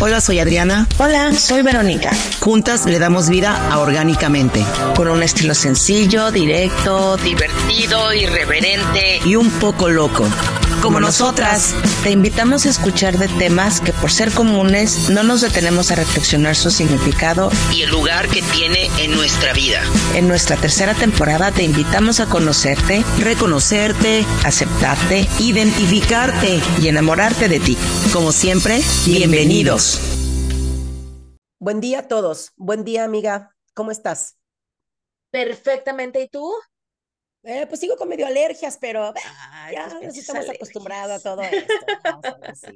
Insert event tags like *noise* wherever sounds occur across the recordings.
Hola, soy Adriana. Hola, soy Verónica. Juntas le damos vida a Orgánicamente. Con un estilo sencillo, directo, divertido, irreverente y un poco loco. Como nosotras, te invitamos a escuchar de temas que por ser comunes no nos detenemos a reflexionar su significado y el lugar que tiene en nuestra vida. En nuestra tercera temporada te invitamos a conocerte, reconocerte, aceptarte, identificarte y enamorarte de ti. Como siempre, bienvenidos. Buen día a todos. Buen día, amiga. ¿Cómo estás? Perfectamente. ¿Y tú? Eh, pues sigo con medio alergias, pero ya pues nos estamos acostumbrados a todo *laughs* esto.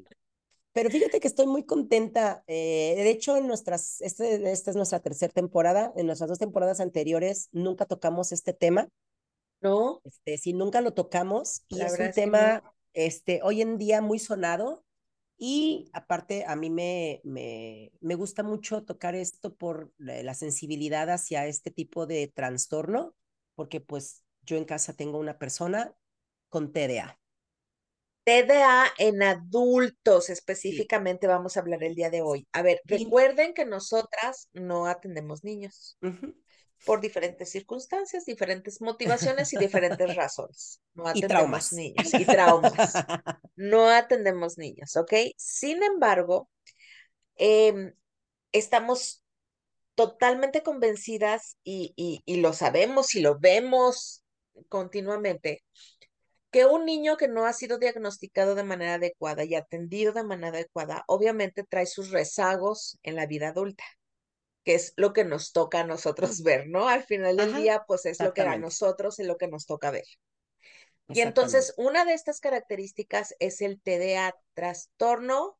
Pero fíjate que estoy muy contenta. Eh, de hecho, en nuestras, este, esta es nuestra tercera temporada. En nuestras dos temporadas anteriores nunca tocamos este tema. No. Este, sí, nunca lo tocamos. Y es un tema, este, hoy en día muy sonado. Y aparte, a mí me, me, me gusta mucho tocar esto por la sensibilidad hacia este tipo de trastorno, porque pues yo en casa tengo una persona con TDA. TDA en adultos específicamente vamos a hablar el día de hoy. A ver, recuerden que nosotras no atendemos niños por diferentes circunstancias, diferentes motivaciones y diferentes *laughs* razones. No atendemos niños y traumas. no atendemos niños, ¿ok? Sin embargo, em, estamos totalmente convencidas y, y lo sabemos y lo vemos continuamente que un niño que no ha sido diagnosticado de manera adecuada y atendido de manera adecuada, obviamente trae sus rezagos en la vida adulta, que es lo que nos toca a nosotros *laughs* ver, ¿no? Al final del día, pues es lo que a nosotros es lo que nos toca ver. Y entonces, una de estas características es el TDA, trastorno.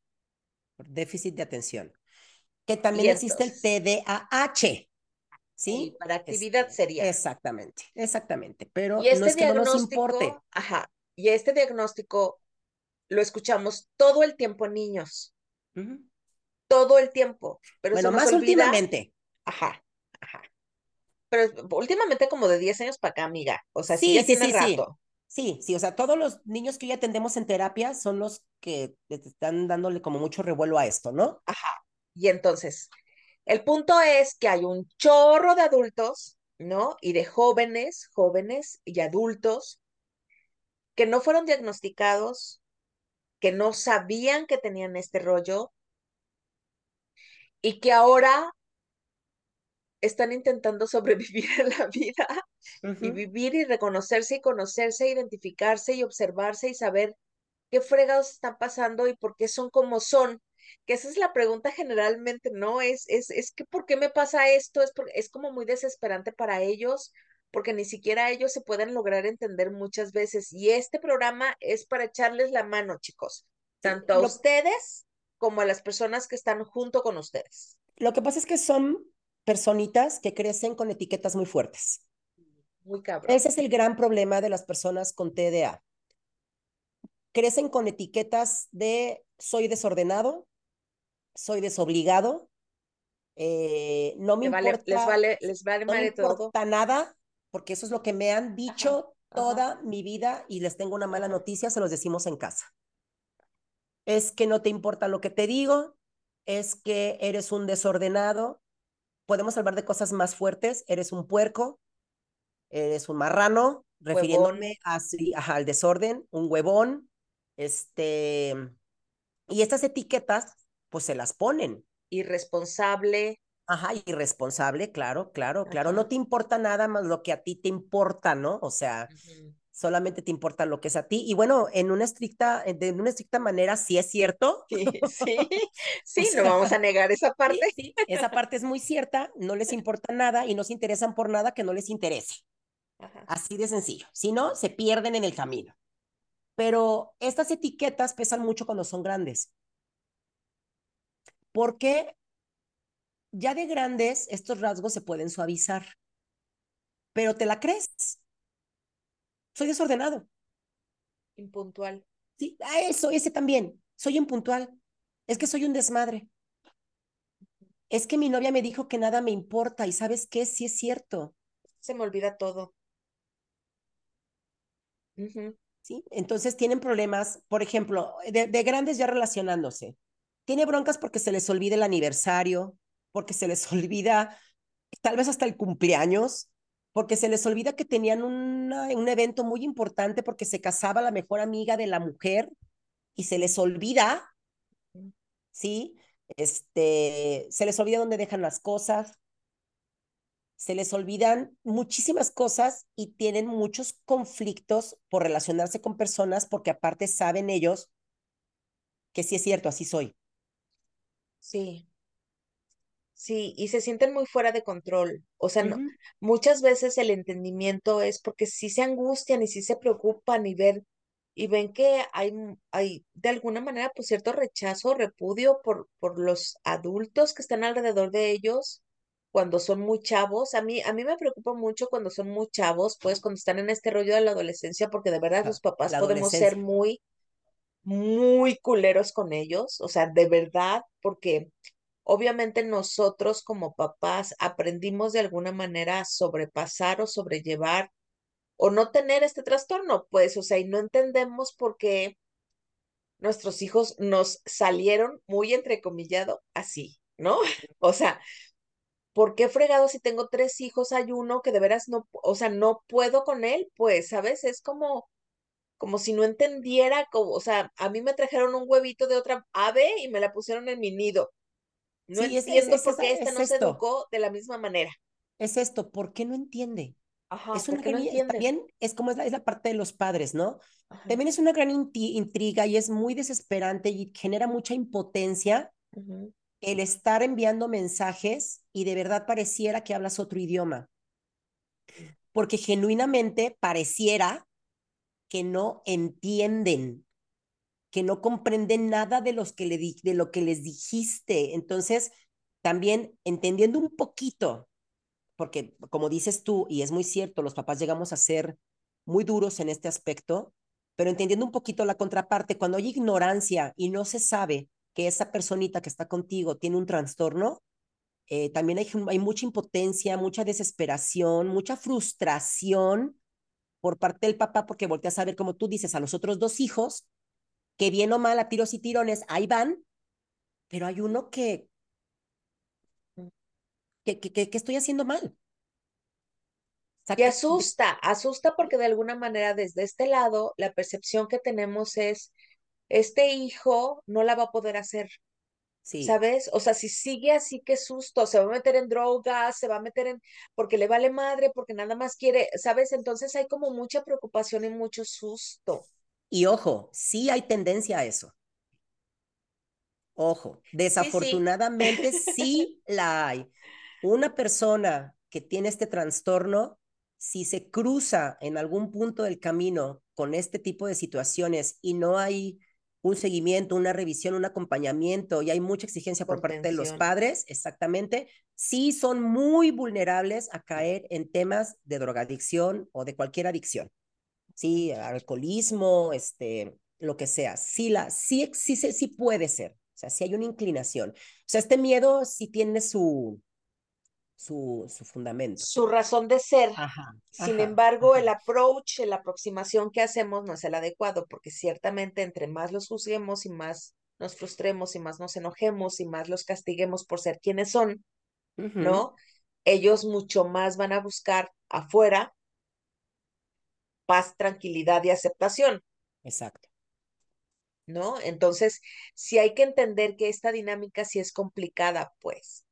Déficit de atención. Que también existe el TDAH. ¿Sí? para actividad sería. Exactamente, exactamente, pero y este no es que no nos importe. Ajá, y este diagnóstico lo escuchamos todo el tiempo en niños. Todo el tiempo. Pero bueno, más últimamente. Ajá, ajá. Pero últimamente como de 10 años para acá, amiga. O sea, sí, sí, sí, rato. Sí. sí, o sea, todos los niños que hoy atendemos en terapia son los que están dándole como mucho revuelo a esto, ¿no? Ajá. Y entonces, el punto es que hay un chorro de adultos, ¿no? Y de jóvenes, jóvenes y adultos que no fueron diagnosticados, que no sabían que tenían este rollo y que ahora están intentando *laughs* sobrevivir en la vida y vivir y reconocerse y conocerse, identificarse y observarse y saber qué fregados están pasando y por qué son como son que esa es la pregunta generalmente, ¿no? Es, es, es que ¿por qué me pasa esto? Es, es como muy desesperante para ellos, porque ni siquiera ellos se pueden lograr entender muchas veces. Y este programa es para echarles la mano, chicos, tanto a ustedes como a las personas que están junto con ustedes. Lo que pasa es que son personitas que crecen con etiquetas muy fuertes. Muy cabrón. Ese es el gran problema de las personas con TDA. Crecen con etiquetas de soy desordenado, soy desobligado, eh, no me importa, les vale, les vale no me importa nada, porque eso es lo que me han dicho toda mi vida y les tengo una mala noticia, se los decimos en casa. Es que no te importa lo que te digo, es que eres un desordenado, podemos hablar de cosas más fuertes, eres un puerco, eres un marrano, refiriéndome así, al desorden, un huevón, este, y estas etiquetas pues se las ponen. Irresponsable. Ajá, irresponsable, claro, claro, claro. No te importa nada más lo que a ti te importa, ¿no? O sea, solamente te importa lo que es a ti. Y bueno, en una estricta, de una estricta manera, sí es cierto. Sí, *laughs* sí, *laughs* sí, no vamos a negar esa parte. Sí, esa parte es muy cierta, no les importa nada y no se interesan por nada que no les interese. Así de sencillo. Si no, se pierden en el camino. Pero estas etiquetas pesan mucho cuando son grandes porque ya de grandes estos rasgos se pueden suavizar, pero te la crees. Soy desordenado. Impuntual. Sí, a eso, ese también. Soy impuntual. Es que soy un desmadre. Es que mi novia me dijo que nada me importa y sabes qué, sí es cierto. Se me olvida todo. ¿Sí? Entonces tienen problemas, por ejemplo, de, de grandes ya relacionándose tiene broncas porque se les olvida el aniversario, porque se les *laughs* olvida tal vez hasta el cumpleaños, porque se les olvida que tenían una, un evento muy importante porque se casaba la mejor amiga de la mujer y se les olvida, ¿sí? Este, se les olvida dónde dejan las cosas, se les olvidan muchísimas cosas y tienen muchos conflictos por relacionarse con personas porque aparte saben ellos que sí es cierto, así soy. Sí. Sí, y se sienten muy fuera de control. O sea, no, muchas veces el entendimiento es porque sí se angustian y sí se preocupan y ver y ven que hay, hay de alguna manera pues cierto rechazo, repudio por, por los adultos que están alrededor de ellos cuando son muy chavos. A mí, a mí me preocupa mucho cuando son muy chavos, pues cuando están en este rollo de la adolescencia, porque de verdad los papás podemos ser muy, muy culeros con ellos, o sea, de verdad, porque obviamente nosotros como papás aprendimos de alguna manera a sobrepasar o sobrellevar o no tener este trastorno, pues, o sea, y no entendemos por qué nuestros hijos nos salieron muy entrecomillado así, ¿no? *laughs* O sea, ¿por qué fregado si tengo tres hijos hay uno que de veras no, o sea, no puedo con él? Pues, ¿sabes? Es como, como si no entendiera, como, o sea, a mí me trajeron un huevito de otra ave y me la pusieron en mi nido. No entiendo por qué este no se educó de la misma manera. Es esto, ¿por qué no entiende? es una gran, no también es como es la, es la, parte de los padres, ¿no? También es una gran intriga y es muy desesperante y genera mucha impotencia el estar enviando mensajes y de verdad pareciera que hablas otro idioma. Porque genuinamente pareciera que no entienden, que no comprenden nada de, los que le de lo que les dijiste. Entonces, también entendiendo un poquito porque como dices tú, y es muy cierto, los papás llegamos a ser muy duros en este aspecto, pero entendiendo un poquito la contraparte, cuando hay ignorancia y no se sabe que esa personita que está contigo tiene un trastorno, eh, también hay mucha impotencia, mucha desesperación, mucha frustración por parte del papá porque volteas a ver, como tú dices, a los otros dos hijos, que bien o mal a tiros y tirones, ahí van, pero hay uno que ¿Qué, estoy haciendo mal? y asusta, asusta porque de alguna manera desde este lado la percepción que tenemos es, este hijo no la va a poder hacer. Sí. ¿Sabes? O sea, si sigue así, qué susto, se va a meter en drogas, se va a meter en, porque le vale madre, porque nada más quiere, ¿sabes? Entonces hay como mucha preocupación y mucho susto. Y ojo, sí hay tendencia a eso. Ojo, desafortunadamente sí *laughs* la hay una persona que tiene este trastorno, si se cruza en algún punto del camino con este tipo de situaciones y no hay un seguimiento, una revisión, un acompañamiento y hay mucha exigencia por, parte de los padres, exactamente, sí son muy vulnerables a caer en temas de drogadicción o de cualquier adicción. Sí, alcoholismo, este, lo que sea. Sí, la, sí, sí, sí puede ser. O sea, sí hay una inclinación. O sea, este miedo sí tiene su, su, su fundamento. Su razón de ser. Sin embargo, el approach, la aproximación que hacemos no es el adecuado, porque ciertamente entre más los juzguemos y más nos frustremos y más nos enojemos y más los castiguemos por ser quienes son, ¿no? Ellos mucho más van a buscar afuera paz, tranquilidad y aceptación. Exacto. ¿No? Entonces, si hay que entender que esta dinámica sí es complicada, pues,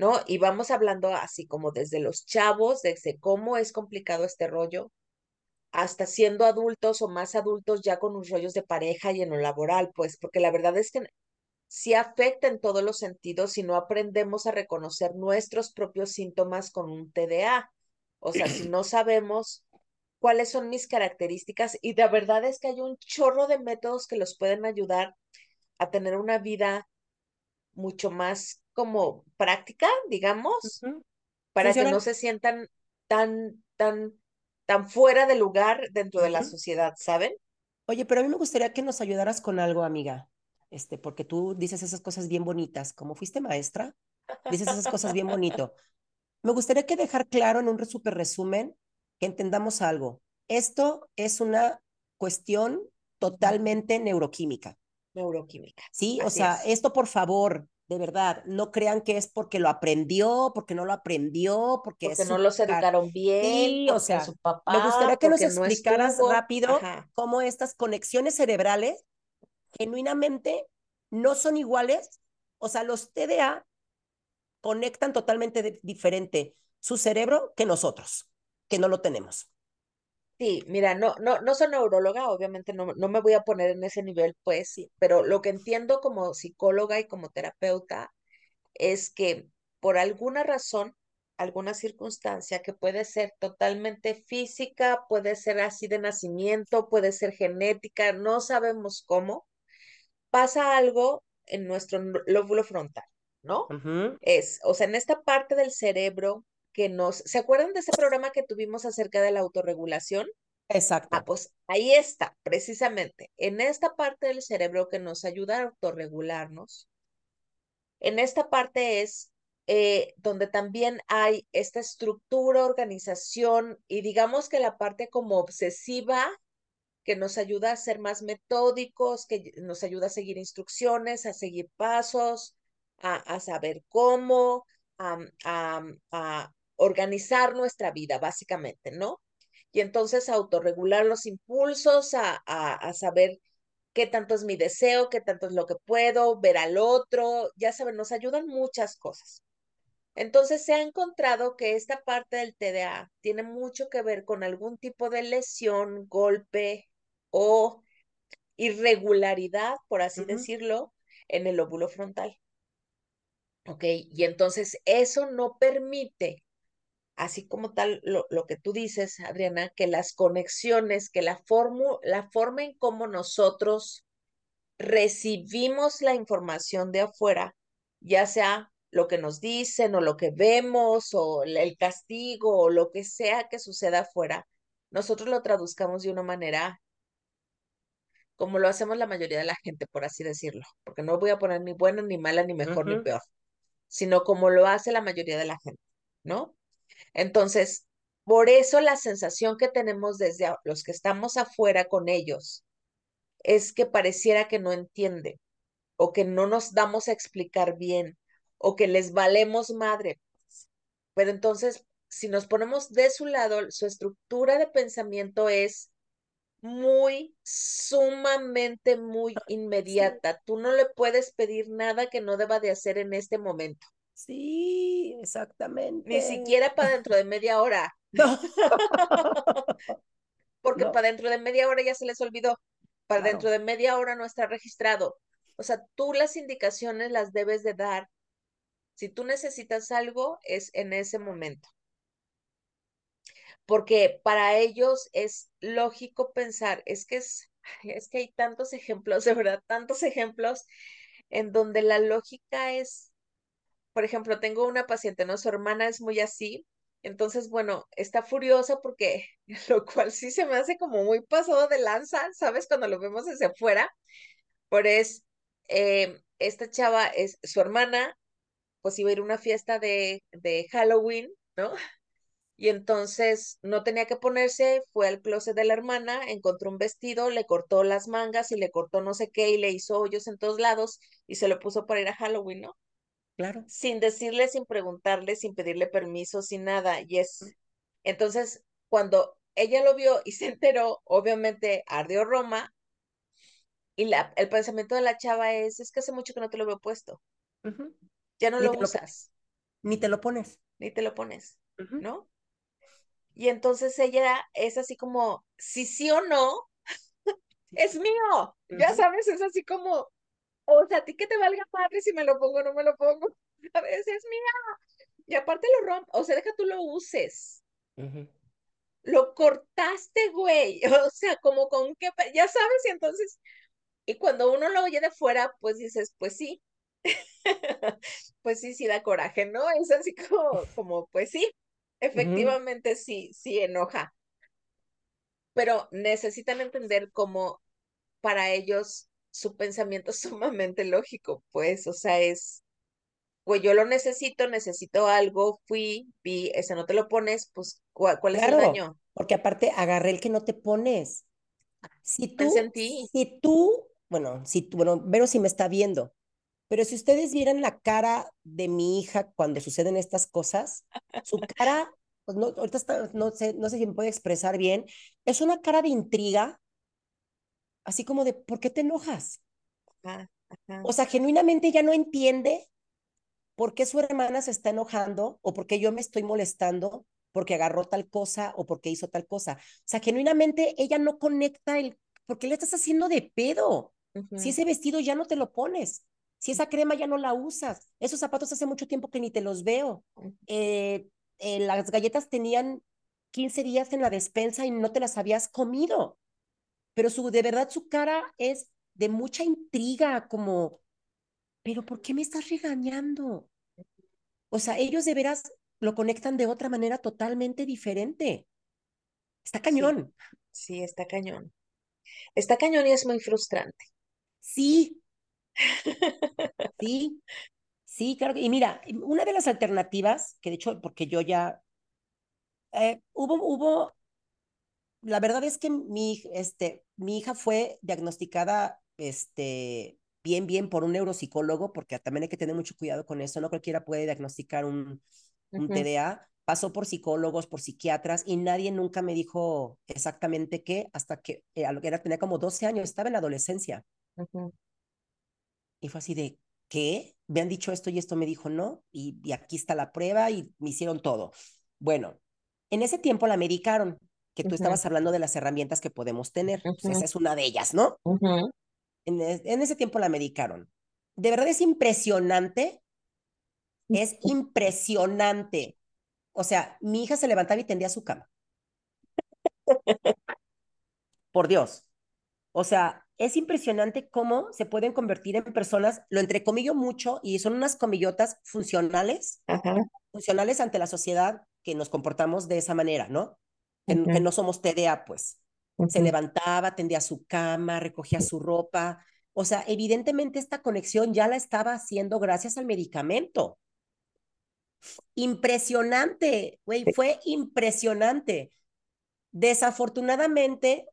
¿no? Y vamos hablando así como desde los chavos, desde cómo es complicado este rollo, hasta siendo adultos o más adultos ya con unos rollos de pareja y en lo laboral, pues, porque la verdad es que sí afecta en todos los sentidos si no aprendemos a reconocer nuestros propios síntomas con un TDA. O sea, si *clears throat* no sabemos cuáles son mis características y la verdad es que hay un chorro de métodos que los pueden ayudar a tener una vida mucho más como práctica, digamos, para que no se sientan tan, tan, tan fuera de lugar dentro de la sociedad, ¿saben? Oye, pero a mí me gustaría que nos ayudaras con algo, amiga, este, porque tú dices esas cosas bien bonitas, como fuiste maestra, dices esas cosas bien *laughs* bonito. Me gustaría que dejar claro en un super resumen que entendamos algo. Esto es una cuestión totalmente neuroquímica. Neuroquímica. Sí, o sea, esto por favor, de verdad, no crean que es porque lo aprendió, porque no lo aprendió, porque, porque no los educaron bien, sí, o sea, su papá, me gustaría que nos explicaras rápido cómo estas conexiones cerebrales genuinamente no son iguales, o sea, los TDA conectan totalmente diferente su cerebro que nosotros, que no lo tenemos. Sí, mira, no, no, no soy neuróloga, obviamente no, no me voy a poner en ese nivel, pues, sí, pero lo que entiendo como psicóloga y como terapeuta es que por alguna razón, alguna circunstancia que puede ser totalmente física, puede ser así de nacimiento, puede ser genética, no sabemos cómo, pasa algo en nuestro lóbulo frontal, ¿no? Es, o sea, en esta parte del cerebro que nos, ¿se acuerdan de ese programa que tuvimos acerca de la autorregulación? Exacto. Ah, pues ahí está, precisamente, en esta parte del cerebro que nos ayuda a autorregularnos. En esta parte es eh, donde también hay esta estructura, organización y digamos que la parte como obsesiva que nos ayuda a ser más metódicos, que nos ayuda a seguir instrucciones, a seguir pasos, a, a saber cómo, a, a, organizar nuestra vida, básicamente, ¿no? Y entonces autorregular los impulsos, a, a, saber qué tanto es mi deseo, qué tanto es lo que puedo, ver al otro, ya saben, nos ayudan muchas cosas. Entonces se ha encontrado que esta parte del TDA tiene mucho que ver con algún tipo de lesión, golpe o irregularidad, por así decirlo, en el óvulo frontal. ¿Ok? Y entonces eso no permite así como tal lo, lo, que tú dices, Adriana, que las conexiones, que la, la forma en cómo nosotros recibimos la información de afuera, ya sea lo que nos dicen o lo que vemos o el castigo o lo que sea que suceda afuera, nosotros lo traduzcamos de una manera como lo hacemos la mayoría de la gente, por así decirlo, porque no voy a poner ni buena, ni mala, ni mejor, ni peor, sino como lo hace la mayoría de la gente, ¿no? Entonces, por eso la sensación que tenemos desde los que estamos afuera con ellos es que pareciera que no entienden o que no nos damos a explicar bien o que les valemos madre. Pero entonces, si nos ponemos de su lado, su estructura de pensamiento es muy, sumamente, muy inmediata. Tú no le puedes pedir nada que no deba de hacer en este momento. Sí, exactamente. Ni siquiera para dentro de media hora. *laughs* No. *laughs* Porque para dentro de media hora ya se les olvidó. Para dentro de media hora no está registrado. O sea, tú las indicaciones las debes de dar. Si tú necesitas algo, es en ese momento. Porque para ellos es lógico pensar, es que es, *laughs* es que hay tantos ejemplos, de verdad, tantos ejemplos en donde la lógica es por ejemplo, tengo una paciente, ¿no? Su hermana es muy así, entonces, bueno, está furiosa porque, *laughs* lo cual sí se me hace como muy pasado de lanza, ¿sabes? Cuando lo vemos desde afuera, por es, eh, esta chava es su hermana, pues iba a ir a una fiesta de, de Halloween, ¿no? Y entonces no tenía que ponerse, fue al closet de la hermana, encontró un vestido, le cortó las mangas y le cortó no sé qué y le hizo hoyos en todos lados y se lo puso para ir a Halloween, ¿no? Sin decirle, sin preguntarle, sin pedirle permiso, sin nada. Y es, entonces, cuando ella lo vio y se enteró, obviamente ardió Roma. Y la, el pensamiento de la chava es, es que hace mucho que no te lo veo puesto. Ya no lo usas. ni te lo pones. Ni te lo pones, ¿no? Y entonces ella es así como, si sí o no, es mío. Ya sabes, es así como, o sea, a ti que te valga madre si me lo pongo o no me lo pongo. A veces es mía. Y aparte lo rompo, o sea, deja tú lo uses. Lo cortaste, güey. *laughs* O sea, como con qué, ya sabes, y entonces, y cuando uno lo oye de fuera, pues dices, pues sí. *laughs* pues sí, sí da coraje, ¿no? Es así como, como pues sí, efectivamente sí, sí enoja. Pero necesitan entender cómo para ellos su pensamiento es *laughs* sumamente lógico, pues, o sea, es, pues yo lo necesito, necesito algo, fui, vi, ese no te lo pones, pues, ¿cuál, es el daño? Porque aparte agarré el que no te pones. Si tú, si tú bueno, si, bueno, Vero si me está viendo, pero si ustedes vieran la cara de mi hija cuando suceden estas cosas, su cara, pues no, ahorita está, no, sé, no sé si me puede expresar bien, es una cara de intriga, así como de, ¿por qué te enojas? O sea, genuinamente ella no entiende por qué su hermana se está enojando o por qué yo me estoy molestando porque agarró tal cosa o porque hizo tal cosa. O sea, genuinamente ella no conecta el, ¿por qué le estás haciendo de pedo? Si ese vestido ya no te lo pones, si esa crema ya no la usas, esos zapatos hace mucho tiempo que ni te los veo. Eh, eh, las galletas tenían 15 días en la despensa y no te las habías comido. Pero su, de verdad su cara es de mucha intriga, como, pero ¿por qué me estás regañando? O sea, ellos de veras lo conectan de otra manera totalmente diferente. Está cañón. Sí, sí está cañón. Está cañón y es muy frustrante. Sí, Sí, sí, claro. Y mira, una de las alternativas, que de hecho, porque yo ya, eh, hubo, hubo, la verdad es que mi, este, mi hija fue diagnosticada, este, bien, bien por un neuropsicólogo, porque también hay que tener mucho cuidado con eso, no cualquiera puede diagnosticar un, un TDA. Pasó por psicólogos, por psiquiatras, y nadie nunca me dijo exactamente qué, hasta que eh, era, tenía como 12 años, estaba en la adolescencia. Y fue así de, ¿qué? Me han dicho esto y esto me dijo no, y, aquí está la prueba y me hicieron todo. Bueno, en ese tiempo la medicaron, que tú estabas hablando de las herramientas que podemos tener. Pues, esa es una de ellas, ¿no? en, en, ese tiempo la medicaron. De verdad es impresionante. Es *laughs* impresionante. O sea, mi hija se levantaba y tendía su cama. Por Dios. O sea, es impresionante cómo se pueden convertir en personas, lo entrecomillo mucho, y son unas comillotas funcionales, funcionales ante la sociedad que nos comportamos de esa manera, ¿no? Que, no somos TDA, pues. Se levantaba, tendía su cama, recogía su ropa. O sea, evidentemente esta conexión ya la estaba haciendo gracias al medicamento. Impresionante, güey, fue impresionante. Desafortunadamente,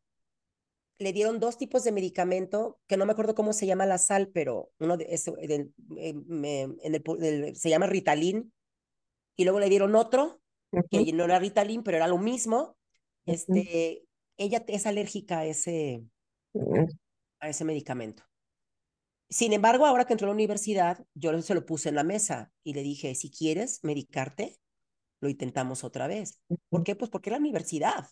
le dieron dos tipos de medicamento, que no me acuerdo cómo se llama la sal, pero uno de, eh, en el, se llama Ritalin, y luego le dieron otro, que no era Ritalin, pero era lo mismo. Este, ella es alérgica a ese, a ese medicamento. Sin embargo, ahora que entró a la universidad, yo se lo puse en la mesa y le dije, si quieres medicarte, lo intentamos otra vez. ¿Por qué? Pues porque la universidad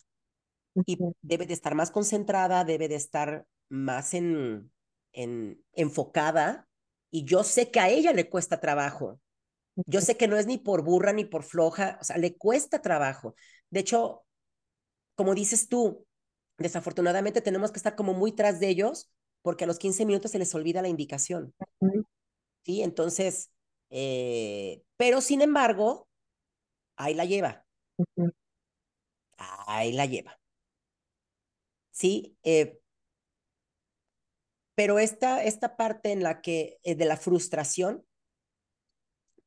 y debe de estar más concentrada, debe de estar más en, en, enfocada. Y yo sé que a ella le cuesta trabajo. Yo sé que no es ni por burra ni por floja, o sea, le cuesta trabajo. De hecho, como dices tú, desafortunadamente tenemos que estar como muy tras de ellos porque a los 15 minutos se les olvida la indicación. Sí, entonces, eh, pero sin embargo, ahí la lleva. Ahí la lleva. ¿sí? Eh, pero esta, esta parte en la que, eh, de la frustración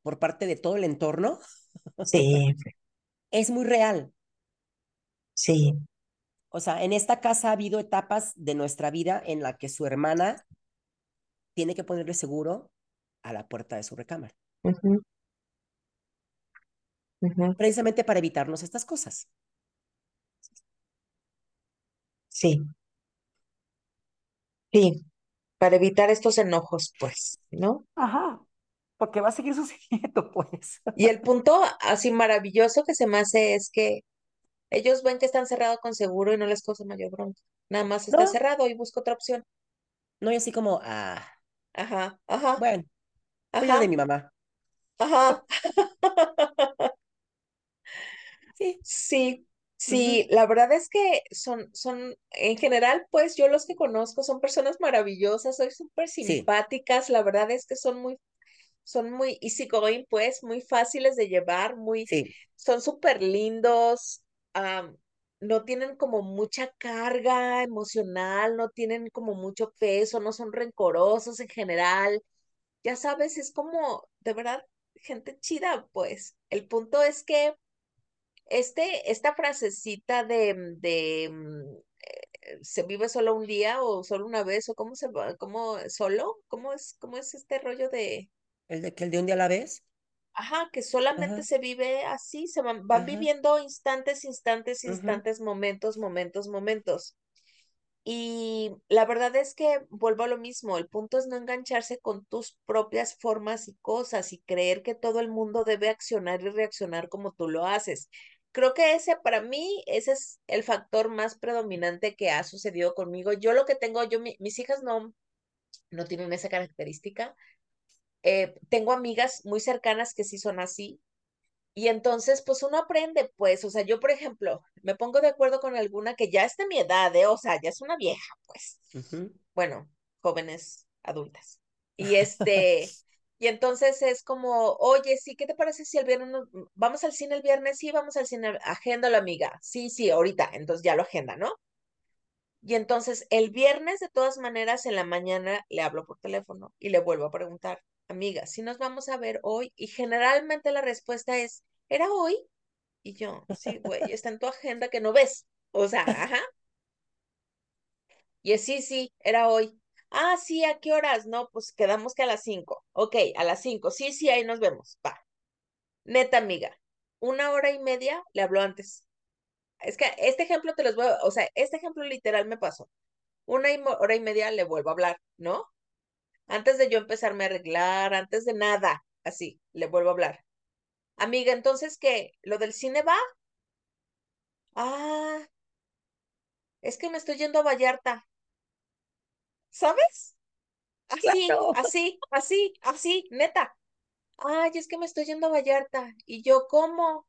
por parte de todo el entorno, sí. es muy real. Sí. O sea, en esta casa ha habido etapas de nuestra vida en la que su hermana tiene que ponerle seguro a la puerta de su recámara. Precisamente para evitarnos estas cosas. Sí. Sí, para evitar estos enojos, pues, ¿no? Ajá, porque va a seguir *laughs* sucediendo, pues. Y el punto así maravilloso que se me hace es que ellos ven que están cerrados con seguro y no les causa mayor bronca. Nada más está cerrado y busco otra opción. No, y así como, ah. Ajá, ajá. Bueno, ajá. de mi mamá. Ajá. *laughs* sí. Sí, Sí, la verdad es que son, son, en general, pues yo los que conozco son personas maravillosas, son súper simpáticas, la verdad es que son muy, son muy easygoing, pues, muy fáciles de llevar, muy, son súper lindos, no tienen como mucha carga emocional, no tienen como mucho peso, no son rencorosos en general, ya sabes, es como, de verdad, gente chida, pues. El punto es que este, esta frasecita de, de, se vive solo un día o solo una vez o cómo se va, cómo solo, cómo es, cómo es este rollo de el de que el de un día a la vez. Ajá, que solamente se vive así, se van, van viviendo instantes, instantes, instantes, momentos, momentos, momentos. Y la verdad es que vuelvo a lo mismo, el punto es no engancharse con tus propias formas y cosas y creer que todo el mundo debe accionar y reaccionar como tú lo haces. Creo que ese para mí, ese es el factor más predominante que ha sucedido conmigo. Yo lo que tengo, yo, mis hijas no, no tienen esa característica. Eh, tengo amigas muy cercanas que sí son así, y entonces, pues uno aprende, pues, o sea, yo, por ejemplo, me pongo de acuerdo con alguna que ya es de mi edad, ¿eh? o sea, ya es una vieja, pues. Bueno, jóvenes adultas. Y este, *laughs* y entonces es como, oye, sí, ¿qué te parece si el viernes vamos al cine el viernes? Sí, vamos al cine, agéndalo, amiga. Sí, sí, ahorita, entonces ya lo agenda, ¿no? Y entonces el viernes, de todas maneras, en la mañana le hablo por teléfono y le vuelvo a preguntar, amiga, si nos vamos a ver hoy, y generalmente la respuesta es, ¿era hoy? Y yo, sí, güey, está en tu agenda que no ves. O sea, ajá. Y es, sí, sí, era hoy. Ah, sí, ¿a qué horas? No, pues quedamos que a las cinco. Ok, a las cinco. Sí, sí, ahí nos vemos. Va. Neta, amiga, una hora y media le habló antes. Es que este ejemplo te los voy a, o sea, este ejemplo literal me pasó. Una hora y media le vuelvo a hablar, ¿no? Antes de yo empezarme a arreglar, antes de nada, así, le vuelvo a hablar. Amiga, entonces, ¿qué? ¿Lo del cine va? Ah, es que me estoy yendo a Vallarta. ¿Sabes? Así, así, así, así, neta. Ay, es que me estoy yendo a Vallarta. Y yo, ¿cómo?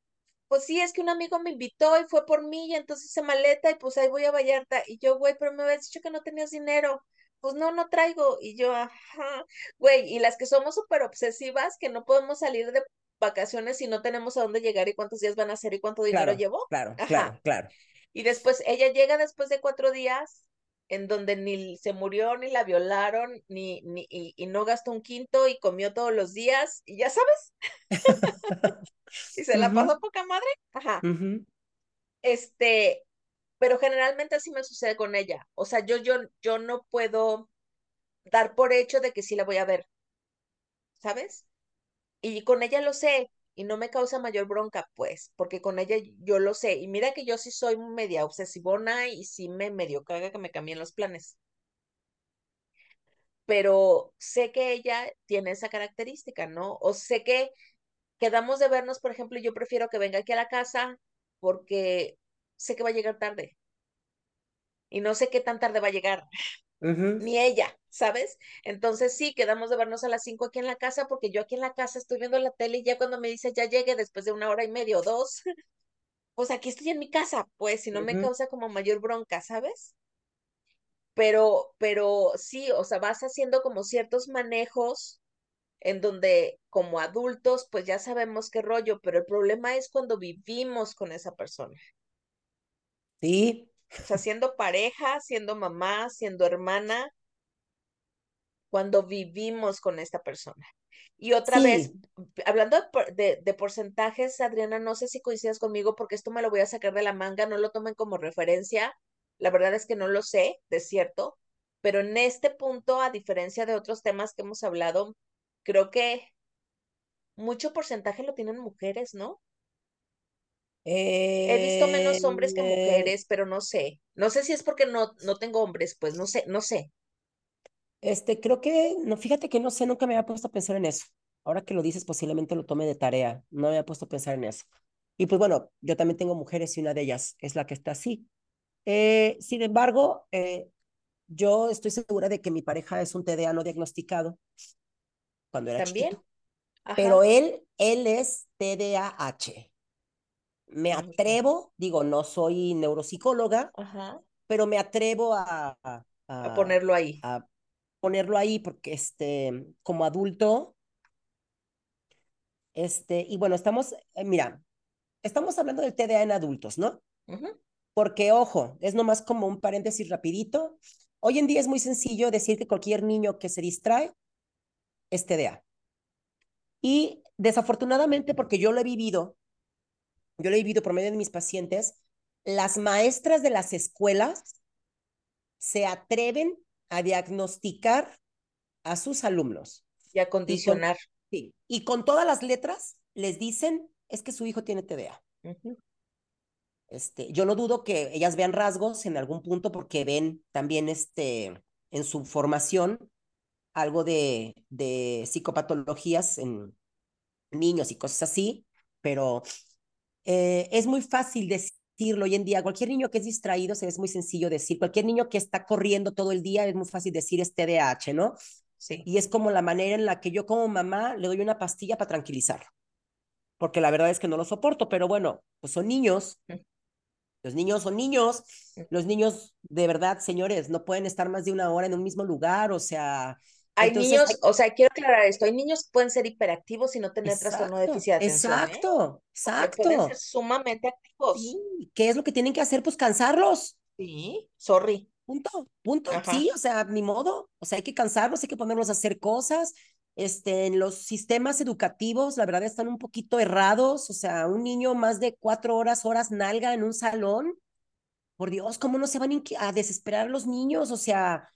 Pues sí, es que un amigo me invitó y fue por mí, y entonces se maleta y pues ahí voy a Vallarta. Y yo, güey, pero me habías dicho que no tenías dinero pues no, no traigo. Y yo, ajá, güey, y las que somos súper obsesivas, que no podemos salir de vacaciones y no tenemos a dónde llegar y cuántos días van a ser y cuánto dinero llevo. Claro, claro, claro. Y después ella llega después de cuatro días en donde ni se murió, ni la violaron, ni, ni y, no gastó un quinto y comió todos los días, y ya sabes. *laughs* *laughs* y se la pasó poca madre. Ajá. Este, pero generalmente así me sucede con ella. O sea, yo, yo, yo no puedo dar por hecho de que sí la voy a ver, ¿sabes? Y con ella lo sé y no me causa mayor bronca, pues, porque con ella yo lo sé. Y mira que yo sí soy media obsesivona y sí me medio caga que me cambien los planes. Pero sé que ella tiene esa característica, ¿no? O sé que quedamos de vernos, por ejemplo, yo prefiero que venga aquí a la casa porque sé que va a llegar tarde. Y no sé qué tan tarde va a llegar. Ni ella, ¿sabes? Entonces sí, quedamos de vernos a las cinco aquí en la casa porque yo aquí en la casa estoy viendo la tele y ya cuando me dice ya llegue después de una hora y media o dos, *laughs* pues aquí estoy en mi casa, pues si no me causa como mayor bronca, ¿sabes? Pero, pero sí, o sea, vas haciendo como ciertos manejos en donde como adultos pues ya sabemos qué rollo, pero el problema es cuando vivimos con esa persona. Sí. O sea, siendo pareja, siendo mamá, siendo hermana, cuando vivimos con esta persona. Y otra vez, hablando de, de, porcentajes, Adriana, no sé si coincidas conmigo porque esto me lo voy a sacar de la manga, no lo tomen como referencia. La verdad es que no lo sé, de cierto, pero en este punto, a diferencia de otros temas que hemos hablado, creo que mucho porcentaje lo tienen mujeres, ¿no? He visto menos hombres que eh, mujeres, pero no sé. No sé si es porque no, no tengo hombres, pues no sé, no sé. Este, creo que, no, fíjate que no sé, nunca me había puesto a pensar en eso. Ahora que lo dices, posiblemente lo tome de tarea. No me había puesto a pensar en eso. Y pues bueno, yo también tengo mujeres y una de ellas es la que está así. Eh, sin embargo, eh, yo estoy segura de que mi pareja es un TDA no diagnosticado cuando era ¿También? Pero él, él es TDAH me atrevo, digo, no soy neuropsicóloga, pero me atrevo a, a, ponerlo ahí. A ponerlo ahí porque este, como adulto, este, y bueno, estamos, eh, mira, estamos hablando del TDA en adultos, ¿no? Porque, ojo, es nomás como un paréntesis rapidito. Hoy en día es muy sencillo decir que cualquier niño que se distrae es TDA. Y desafortunadamente, porque yo lo he vivido, yo lo he vivido por medio de mis pacientes, las maestras de las escuelas se atreven a diagnosticar a sus alumnos. Y a condicionar. sí, y con todas las letras les dicen, es que su hijo tiene TDA. Este, yo no dudo que ellas vean rasgos en algún punto porque ven también este, en su formación algo de, de psicopatologías en niños y cosas así, pero eh, es muy fácil decirlo hoy en día. Cualquier niño que es distraído, se es muy sencillo decir. Cualquier niño que está corriendo todo el día, es muy fácil decir es TDAH, ¿no? Sí. Y es como la manera en la que yo como mamá le doy una pastilla para tranquilizarlo. Porque la verdad es que no lo soporto, pero bueno, pues son niños, los niños son niños, los niños de verdad, señores, no pueden estar más de una hora en un mismo lugar, o sea... Hay niños, o sea, quiero aclarar esto, hay niños que pueden ser hiperactivos y no tener trastorno de déficit de atención. ¿eh? Exacto, exacto. Pueden ser sumamente activos. Sí, ¿qué es lo que tienen que hacer? Pues cansarlos. Sí, sorry. Punto, punto. Sí, o sea, ni modo. O sea, hay que cansarlos, hay que ponerlos a hacer cosas. Este, en los sistemas educativos, la verdad, están un poquito errados. O sea, un niño más de cuatro horas, horas nalga en un salón. Por Dios, ¿cómo no se van a desesperar los niños? O sea,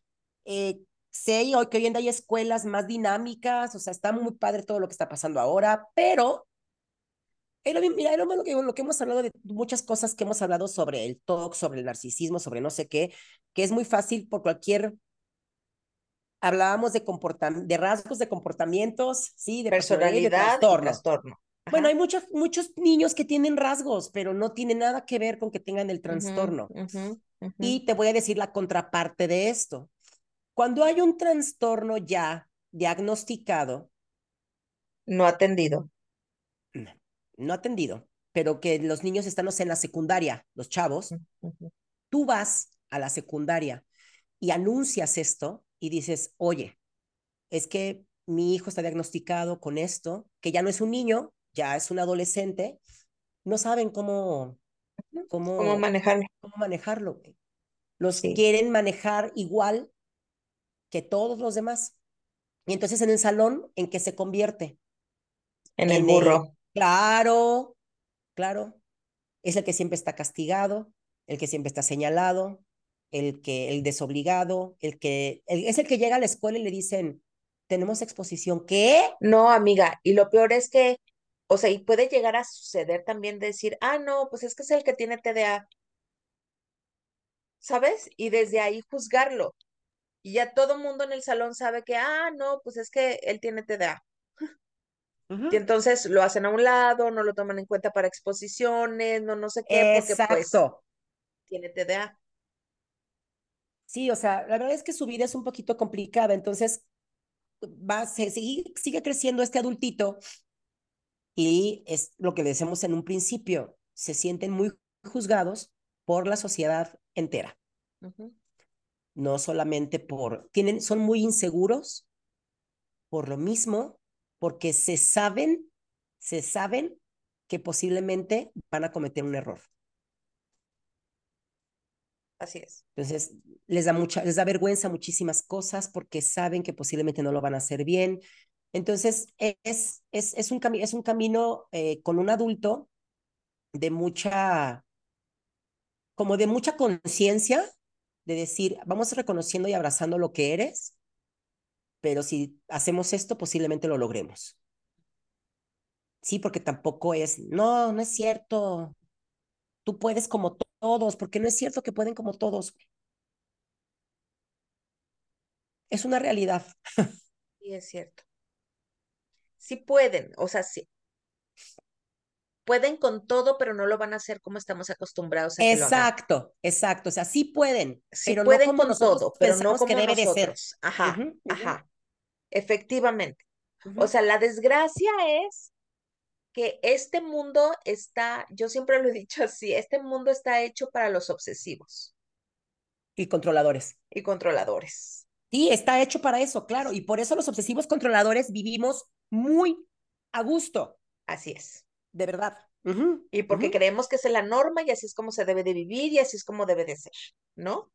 eh, sé hoy que hoy en día hay escuelas más dinámicas. O sea, está muy padre todo lo que está pasando ahora, pero mira, es lo malo que, lo que hemos hablado de muchas cosas que hemos hablado sobre el TOC, sobre el narcisismo, sobre no sé qué, que es muy fácil por cualquier hablábamos de, de rasgos de comportamientos, sí, de personalidad, y, trastorno. Bueno, hay muchos, muchos niños que tienen rasgos, pero no tiene nada que ver con que tengan el trastorno. Y te voy a decir la contraparte de esto. Cuando hay un trastorno ya diagnosticado. No atendido. No, atendido, pero que los niños están en la secundaria, los chavos. Tú vas a la secundaria y anuncias esto y dices, oye, es que mi hijo está diagnosticado con esto, que ya no es un niño, ya es un adolescente, no saben cómo, cómo, ¿Cómo manejarlo. Cómo manejarlo. Los quieren manejar igual que todos los demás. Y entonces en el salón, ¿en qué se convierte? En, el burro. claro, claro. Es el que siempre está castigado, el que siempre está señalado, el que el desobligado, el que es el que llega a la escuela y le dicen, "Tenemos exposición." ¿Qué? No, amiga, y lo peor es que o sea, y puede llegar a suceder también decir, "Ah, no, pues es que es el que tiene TDA." ¿Sabes? Y desde ahí juzgarlo. Y ya todo mundo en el salón sabe que, "Ah, no, pues es que él tiene TDA." Y entonces lo hacen a un lado, no lo toman en cuenta para exposiciones, no no sé qué, porque pues tiene TDA. Sí, o sea, la verdad es que su vida es un poquito complicada, entonces va, se, sigue, sigue creciendo este adultito y es lo que decimos en un principio, se sienten muy juzgados por la sociedad entera. No solamente por, tienen, son muy inseguros por lo mismo, porque se saben, se saben que posiblemente van a cometer un error. Así es. Entonces, les da mucha, les da vergüenza muchísimas cosas porque saben que posiblemente no lo van a hacer bien. Entonces, es, es, es, un, es un camino eh, con un adulto de mucha, como de mucha conciencia, de decir, vamos reconociendo y abrazando lo que eres, pero si hacemos esto, posiblemente lo logremos. Sí, porque tampoco es, no, no es cierto, tú puedes como todos, porque no es cierto que pueden como todos. Es una realidad. Sí, es cierto. Sí pueden, o sea, sí. Pueden con todo, pero no lo van a hacer como estamos acostumbrados a que Exacto, exacto. O sea, sí pueden. Sí pero pueden no con todo, pero no como que debe de ser. Ajá, ajá. Efectivamente. O sea, la desgracia es que este mundo está, yo siempre lo he dicho así, este mundo está hecho para los obsesivos. Y controladores. Y controladores. Sí, está hecho para eso, claro. Y por eso los obsesivos controladores vivimos muy a gusto. Así es. De verdad. y porque creemos que es la norma y así es como se debe de vivir y así es como debe de ser, ¿no?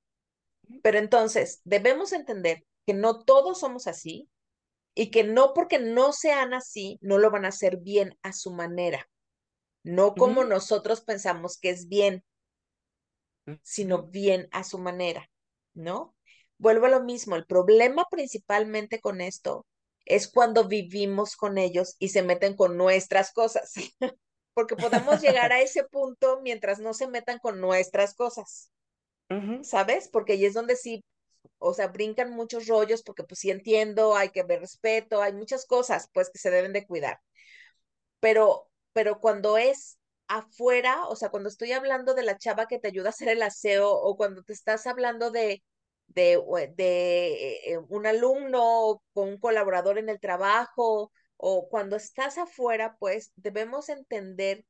Pero entonces, debemos entender que no todos somos así, y que no porque no sean así, no lo van a hacer bien a su manera, no como nosotros pensamos que es bien, sino bien a su manera. ¿no? Vuelvo a lo mismo, el problema principalmente con esto es cuando vivimos con ellos y se meten con nuestras cosas, *laughs* porque podemos llegar a ese punto mientras no se metan con nuestras cosas, ¿sabes? Porque ahí es donde sí, o sea, brincan muchos rollos, porque pues sí entiendo, hay que ver respeto, hay muchas cosas pues que se deben de cuidar, pero, pero cuando es afuera, o sea, cuando estoy hablando de la chava que te ayuda a hacer el aseo o cuando te estás hablando de, de, de eh, un alumno con un colaborador en el trabajo o cuando estás afuera, pues debemos entender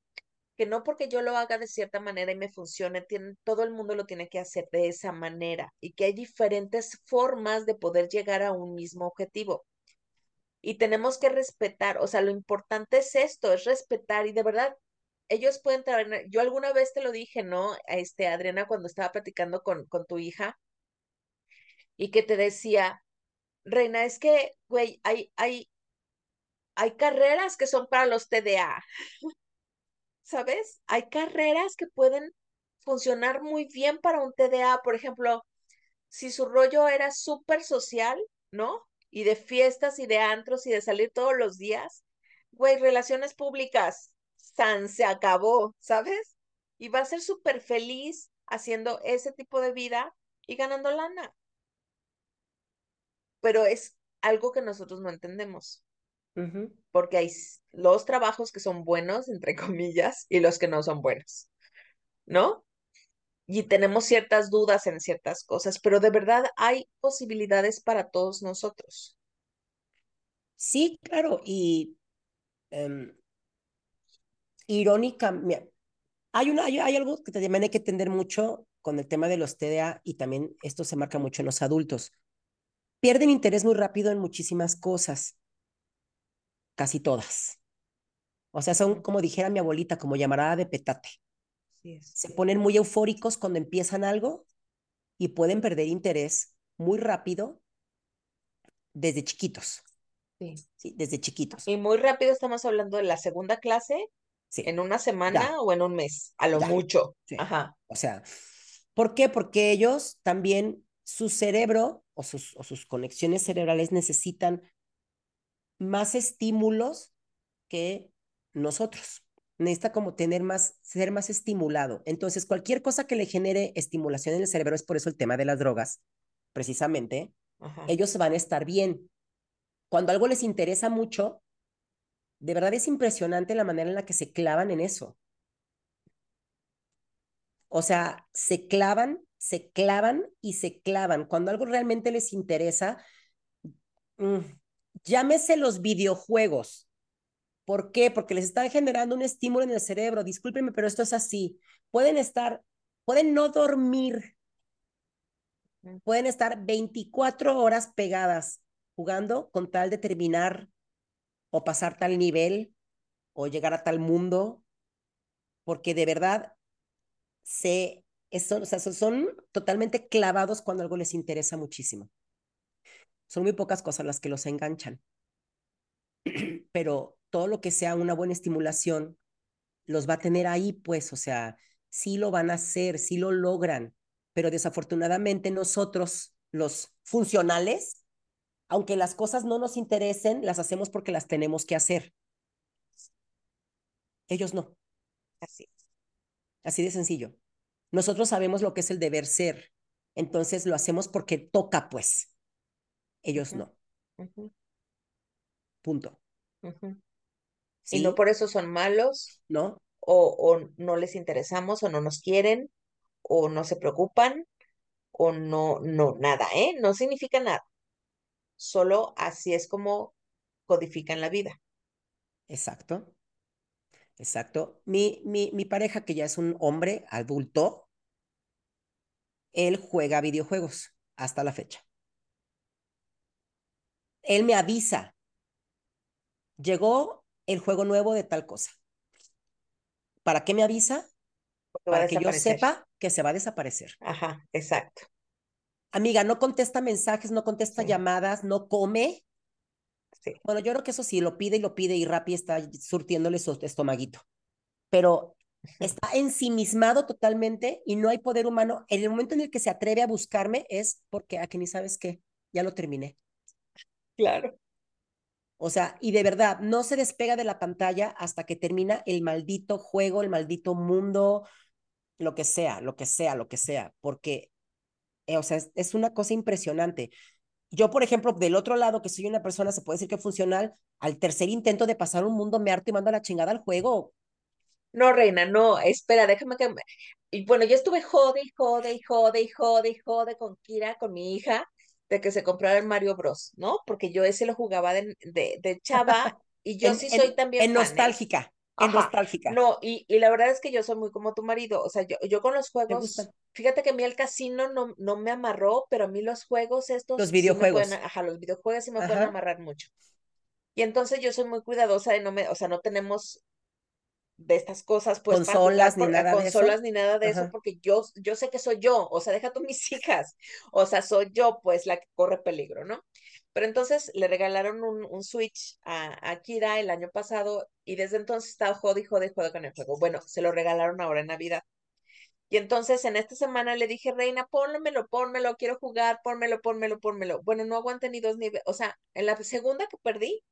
que no porque yo lo haga de cierta manera y me funcione, tiene, todo el mundo lo tiene que hacer de esa manera y que hay diferentes formas de poder llegar a un mismo objetivo. Y tenemos que respetar, o sea, lo importante es esto, es respetar y de verdad ellos pueden traer, yo alguna vez te lo dije, ¿no? Este, Adriana, cuando estaba platicando con, con tu hija y que te decía, Reina, es que, güey, hay, hay, hay carreras que son para los TDA, *laughs* ¿sabes? Hay carreras que pueden funcionar muy bien para un TDA, por ejemplo, si su rollo era súper social, ¿no? Y de fiestas y de antros y de salir todos los días, güey, relaciones públicas, San se acabó, ¿sabes? Y va a ser súper feliz haciendo ese tipo de vida y ganando lana. Pero es algo que nosotros no entendemos. Porque hay los trabajos que son buenos, entre *laughs* comillas, y los que no son buenos, ¿no? Y tenemos ciertas dudas en ciertas cosas, pero de verdad hay posibilidades para todos nosotros. Sí, claro, y em, irónica, hay, una, hay, algo que también hay que entender mucho con el tema de los TDA y también esto se marca mucho en los adultos. Pierden interés muy rápido en muchísimas cosas, casi todas. O sea, son como dijera mi abuelita, como llamarada de petate. Se ponen muy eufóricos cuando empiezan algo y pueden perder interés muy rápido desde chiquitos. Sí. sí. desde chiquitos. Y muy rápido estamos hablando de la segunda clase ¿En una semana o en un mes? A lo mucho. Ajá. O sea, ¿por qué? Porque ellos también, su cerebro o sus, o sus conexiones cerebrales necesitan más estímulos que nosotros. Necesita como tener más, ser más estimulado. Entonces, cualquier cosa que le genere estimulación en el cerebro, es por eso el tema de las drogas, precisamente, ellos van a estar bien. Cuando algo les interesa mucho, de verdad es impresionante la manera en la que se clavan en eso. O sea, se clavan, se clavan y se clavan. Cuando algo realmente les interesa, mm, llámese los videojuegos. ¿Por qué? Porque les están generando un estímulo en el cerebro. Discúlpenme, pero esto es así. Pueden estar, pueden no dormir. Pueden estar 24 horas pegadas jugando con tal de terminar o pasar tal nivel o llegar a tal mundo, porque de verdad se, son, o sea, son totalmente clavados cuando algo les interesa muchísimo. Son muy pocas cosas las que los enganchan, *clears throat* pero todo lo que sea una buena estimulación los va a tener ahí, pues, o sea, sí lo van a hacer, sí lo logran, pero desafortunadamente nosotros, los funcionales, aunque las cosas no nos interesen, las hacemos porque las tenemos que hacer. Ellos no. Así. Así de sencillo. Nosotros sabemos lo que es el deber ser, entonces lo hacemos porque toca, pues. Ellos no. Punto. Y no por eso son malos. No. O, o no les interesamos, o no nos quieren, o no se preocupan, o no, no, nada, ¿eh? No significa nada. Solo así es como codifican la vida. Exacto. Exacto. Mi, mi, mi pareja, que ya es un hombre adulto, él juega videojuegos hasta la fecha. Él me avisa, llegó el juego nuevo de tal cosa. ¿Para qué me avisa? Para que yo sepa que se va a desaparecer. Ajá, exacto. Amiga, no contesta mensajes, no contesta llamadas, no come. Sí. Bueno, yo creo que eso sí, lo pide y lo pide y Rappi está surtiéndole su estomaguito. Pero Está ensimismado totalmente y no hay poder humano. En el momento en el que se atreve a buscarme es porque a que ni sabes qué, ya lo terminé. Claro. O sea, y de verdad, no se despega de la pantalla hasta que termina el maldito juego, el maldito mundo, lo que sea, lo que sea, lo que sea, porque, eh, o sea, es, es, una cosa impresionante. Yo, por ejemplo, del otro lado, que soy una persona, se puede decir que funcional, al tercer intento de pasar un mundo me harto y mando a la chingada al juego. No, reina, no, espera, déjame que... Y bueno, yo estuve jode y jode y jode y jode y jode con Kira, con mi hija, de que se comprara el Mario Bros, ¿no? Porque yo ese lo jugaba de, de, chava *laughs* y yo sí soy también. En ¿eh? nostálgica. En nostálgica. No, y, y, la verdad es que yo soy muy como tu marido. O sea, yo, yo con los juegos. Fíjate que a mí el casino no, no me amarró, pero a mí los juegos estos. Los videojuegos. ajá, los videojuegos sí me pueden amarrar mucho. Y entonces yo soy muy cuidadosa de no me, o sea, no tenemos de estas cosas, pues consolas ni nada consolas de eso. ni nada de eso, porque yo, yo sé que soy yo, o sea, deja tú mis *laughs* hijas, o sea, soy yo pues la que corre peligro, ¿no? Pero entonces le regalaron un, un Switch a, a, Kira el año pasado y desde entonces estaba jode y jode y jode con el juego. Bueno, se lo regalaron ahora en Navidad. Y entonces en esta semana le dije, Reina, pónmelo, pónmelo, quiero jugar, pónmelo, pónmelo, pónmelo. Bueno, no aguanté ni dos niveles. O sea, en la segunda que perdí,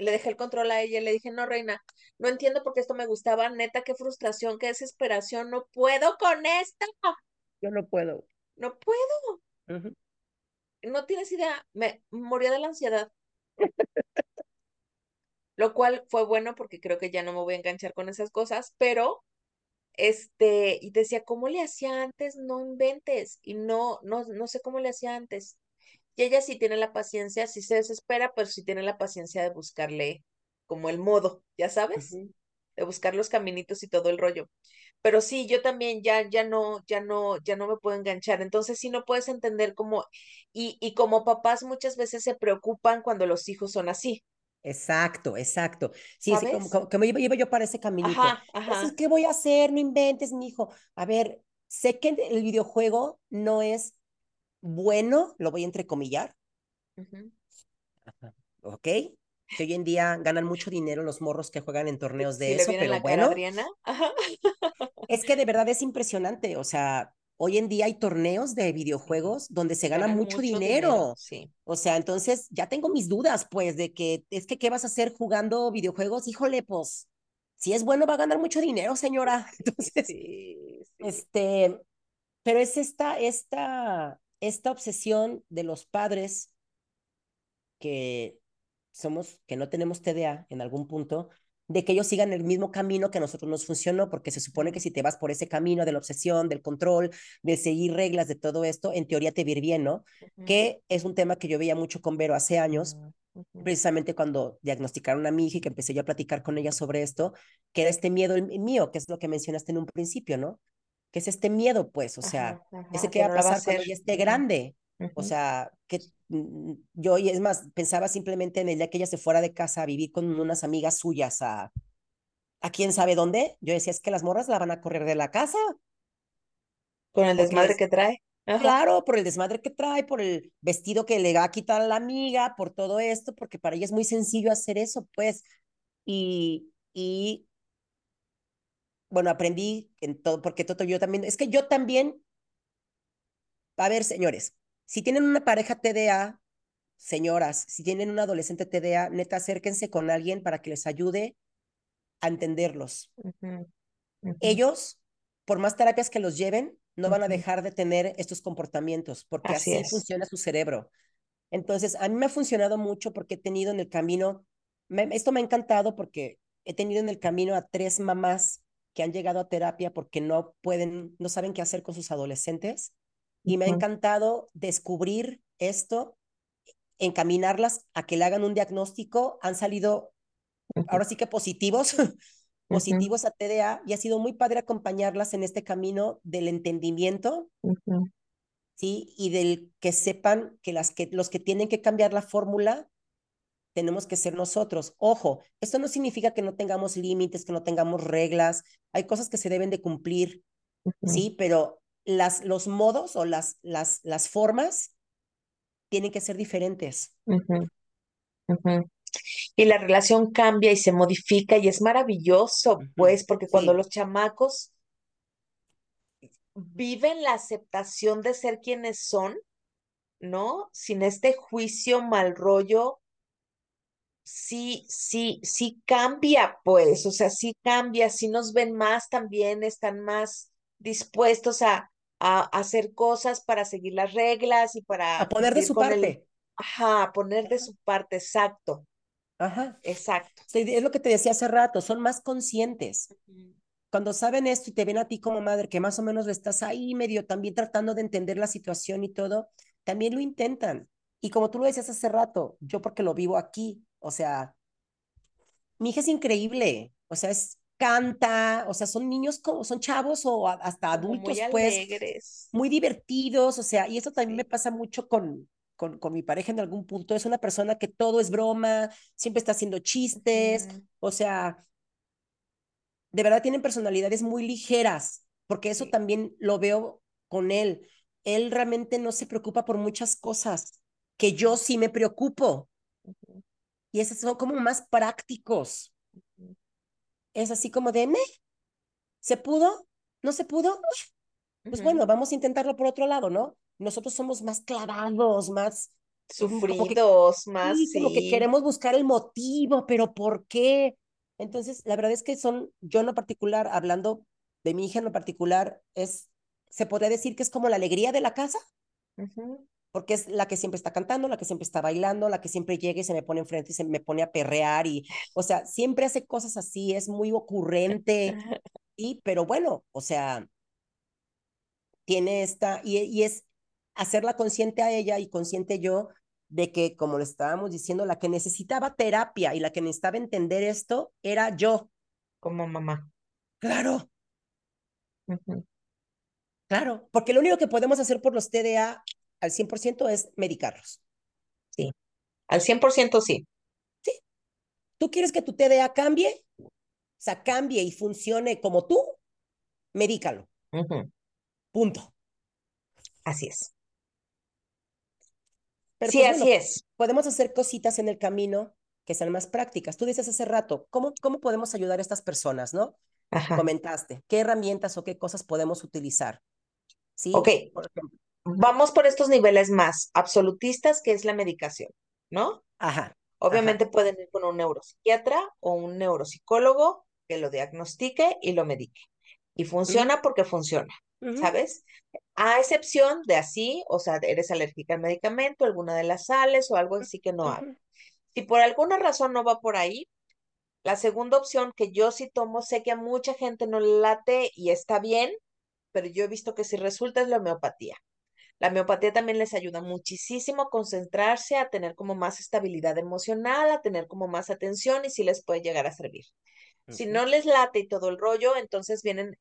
le dejé el control a ella y le dije, no, reina, no entiendo por qué esto me gustaba, neta, qué frustración, qué desesperación, no puedo con esto. Yo no puedo. No puedo. No tienes idea, me moría de la ansiedad. Lo cual fue bueno porque creo que ya no me voy a enganchar con esas cosas, pero este, y decía, ¿cómo le hacía antes? No inventes. Y no, no, no sé cómo le hacía antes. Y ella sí tiene la paciencia, sí se desespera, pero sí tiene la paciencia de buscarle como el modo, ya sabes, de buscar los caminitos y todo el rollo. Pero sí, yo también ya, ya no, ya no, ya no me puedo enganchar. Entonces sí no puedes entender cómo, y, y como papás muchas veces se preocupan cuando los hijos son así. Exacto, exacto. Sí, sí como, que me iba, yo para ese caminito. Ajá, ajá. ¿qué voy a hacer? No inventes, mi hijo. A ver, sé que el videojuego no es bueno, lo voy a entrecomillar. ¿Ok? Que hoy en día ganan mucho dinero los morros que juegan en torneos de eso, pero bueno. *laughs* es que de verdad es impresionante. O sea, hoy en día hay torneos de videojuegos donde se gana mucho, dinero. Sí. O sea, entonces ya tengo mis dudas, pues, de que es que qué vas a hacer jugando videojuegos. Híjole, pues, si es bueno va a ganar mucho dinero, señora. *laughs* Entonces, este, pero es esta, esta, esta obsesión de los padres que somos, que no tenemos TDA en algún punto, de que ellos sigan el mismo camino que a nosotros nos funcionó, porque se supone que si te vas por ese camino de la obsesión, del control, de seguir reglas, de todo esto, en teoría te vir bien, ¿no? Que es un tema que yo veía mucho con Vero hace años, precisamente cuando diagnosticaron a mi hija y que empecé yo a platicar con ella sobre esto, que era este miedo mío, que es lo que mencionaste en un principio, ¿no? Que es este miedo, pues, o sea, ese que va a pasar cuando ya esté grande. O sea, que mm, yo, y es más, pensaba simplemente en el día que ella se fuera de casa a vivir con unas amigas suyas a, a quién sabe dónde. Yo decía, es que las morras la van a correr de la casa. Con el desmadre que trae. Claro, por el desmadre que trae, por el vestido que le va a quitar a la amiga, por todo esto, porque para ella es muy sencillo hacer eso, pues. Y, y bueno, aprendí en todo, porque todo yo también, es que yo también, a ver, señores, si tienen una pareja TDA, señoras, si tienen un adolescente TDA, neta, acérquense con alguien para que les ayude a entenderlos. Ellos, por más terapias que los lleven, no van a dejar de tener estos comportamientos, porque así, funciona su cerebro. Entonces, a mí me ha funcionado mucho porque he tenido en el camino, esto me ha encantado porque he tenido en el camino a tres mamás que han llegado a terapia porque no pueden, no saben qué hacer con sus adolescentes. Y me ha encantado descubrir esto, encaminarlas a que le hagan un diagnóstico. Han salido, ahora sí que positivos, *laughs* positivos a TDA y ha sido muy padre acompañarlas en este camino del entendimiento. ¿Sí? Y del que sepan que, las que los que tienen que cambiar la fórmula tenemos que ser nosotros. Ojo, esto no significa que no tengamos límites, que no tengamos reglas. Hay cosas que se deben de cumplir, ¿sí? Pero las, los modos o las, las, las formas tienen que ser diferentes. Y la relación cambia y se modifica y es maravilloso, pues, porque cuando los chamacos viven la aceptación de ser quienes son, ¿no? Sin este juicio mal rollo, sí, sí, sí cambia, pues, o sea, sí cambia, sí nos ven más también, están más dispuestos a, a, hacer cosas para seguir las reglas y para... A poner de su parte. Ajá, a poner de su parte, exacto. Ajá. Exacto. es lo que te decía hace rato, son más conscientes. Cuando saben esto y te ven a ti como madre, que más o menos estás ahí medio también tratando de entender la situación y todo, también lo intentan. Y como tú lo decías hace rato, yo porque lo vivo aquí, o sea, mi hija es increíble, o sea, es canta, o sea, son niños como, son chavos o hasta adultos, muy pues, alegres. muy divertidos, o sea, y eso también me pasa mucho con, con, con, mi pareja en algún punto, es una persona que todo es broma, siempre está haciendo chistes, o sea, de verdad tienen personalidades muy ligeras, porque eso también lo veo con él. Él realmente no se preocupa por muchas cosas, que yo sí me preocupo. Y esos son como más prácticos. Es así como de, ¿me? ¿Se pudo? ¿No se pudo? Pues bueno, vamos a intentarlo por otro lado, ¿no? Nosotros somos más clavados, más sufridos, más sí, como que queremos buscar el motivo, pero ¿por qué? Entonces, la verdad es que son, yo en lo particular, hablando de mi hija en lo particular, es, se podría decir que es como la alegría de la casa, porque es la que siempre está cantando, la que siempre está bailando, la que siempre llega y se me pone enfrente y se me pone a perrear y, o sea, siempre hace cosas así, es muy ocurrente, *laughs* y, pero bueno, o sea, tiene esta, y, y es hacerla consciente a ella y consciente yo de que, como le estábamos diciendo, la que necesitaba terapia y la que necesitaba entender esto era yo. Como mamá. Claro. Claro, porque lo único que podemos hacer por los TDA al 100% es medicarlos. Sí, al 100% sí. Sí. ¿Tú quieres que tu TDA cambie? O sea, cambie y funcione como tú, medícalo. Punto. Así es sí, pues, así es. Podemos hacer cositas en el camino que sean más prácticas. Tú dices hace rato, ¿cómo, cómo podemos ayudar a estas personas, no? Comentaste, ¿qué herramientas o qué cosas podemos utilizar? Sí. Ok. Vamos por estos niveles más absolutistas, que es la medicación, ¿no? Ajá. Obviamente pueden ir con un neuropsiquiatra o un neuropsicólogo que lo diagnostique y lo medique. Y funciona porque funciona, ¿sabes? A excepción de así, o sea, eres alérgica al medicamento, alguna de las sales o algo así que no haga. Si por alguna razón no va por ahí, la segunda opción que yo sí tomo, sé que a mucha gente no le late y está bien, pero yo he visto que si resulta es la homeopatía. La homeopatía también les ayuda muchísimo a concentrarse, a tener como más estabilidad emocional, a tener como más atención y sí les puede llegar a servir. Si no les late y todo el rollo, entonces vienen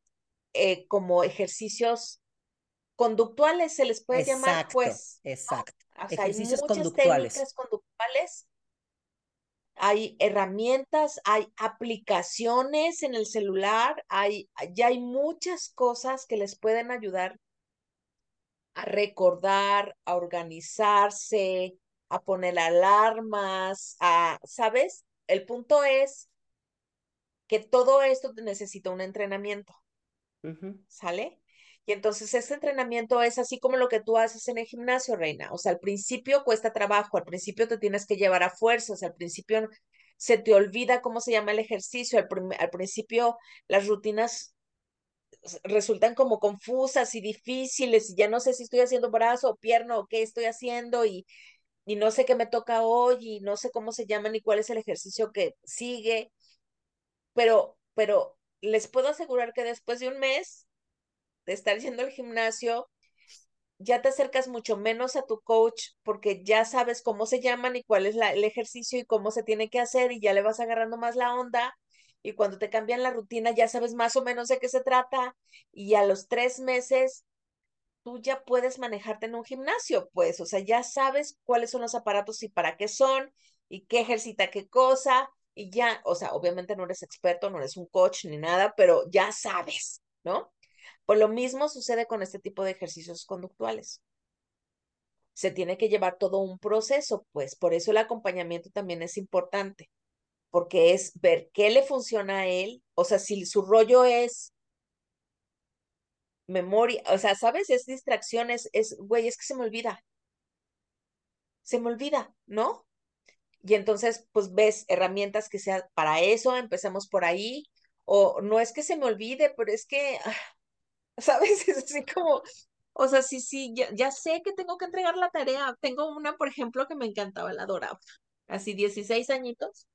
eh, como ejercicios conductuales se les puede llamar, pues. Exacto. ejercicios hay muchas conductuales. técnicas conductuales. Hay herramientas, hay aplicaciones en el celular, hay, ya hay muchas cosas que les pueden ayudar a recordar, a organizarse, a poner alarmas, a, ¿sabes? El punto es que todo esto necesita un entrenamiento. ¿Sale? Y entonces este entrenamiento es así como lo que tú haces en el gimnasio, Reina. O sea, al principio cuesta trabajo, al principio te tienes que llevar a fuerzas, al principio se te olvida cómo se llama el ejercicio, al, principio las rutinas resultan como confusas y difíciles y ya no sé si estoy haciendo brazo o pierna o qué estoy haciendo y, y no sé qué me toca hoy y no sé cómo se llama ni cuál es el ejercicio que sigue, pero, pero les puedo asegurar que después de un mes de estar yendo al gimnasio, ya te acercas mucho menos a tu coach porque ya sabes cómo se llaman y cuál es el ejercicio y cómo se tiene que hacer y ya le vas agarrando más la onda. Y cuando te cambian la rutina ya sabes más o menos de qué se trata y a los tres meses tú ya puedes manejarte en un gimnasio, pues, o sea, ya sabes cuáles son los aparatos y para qué son y qué ejercita qué cosa y ya, o sea, obviamente no eres experto, no eres un coach ni nada, pero ya sabes, ¿no? Pues lo mismo sucede con este tipo de ejercicios conductuales. se tiene que llevar todo un proceso, pues por eso el acompañamiento también es importante, porque es ver qué le funciona a él, o sea, si su rollo es memoria, o sea, ¿sabes? Es distracciones, es, güey, es que se me olvida. Se me olvida, ¿no? Y entonces, pues ves herramientas que sean para eso, empecemos por ahí, o no es que se me olvide, pero es que, ah, *laughs* ¿sabes? Es así como, o sea, sí, sí, ya, ya, sé que tengo que entregar la tarea. Tengo una, por ejemplo, que me encantaba, la adoraba. Así 16 añitos.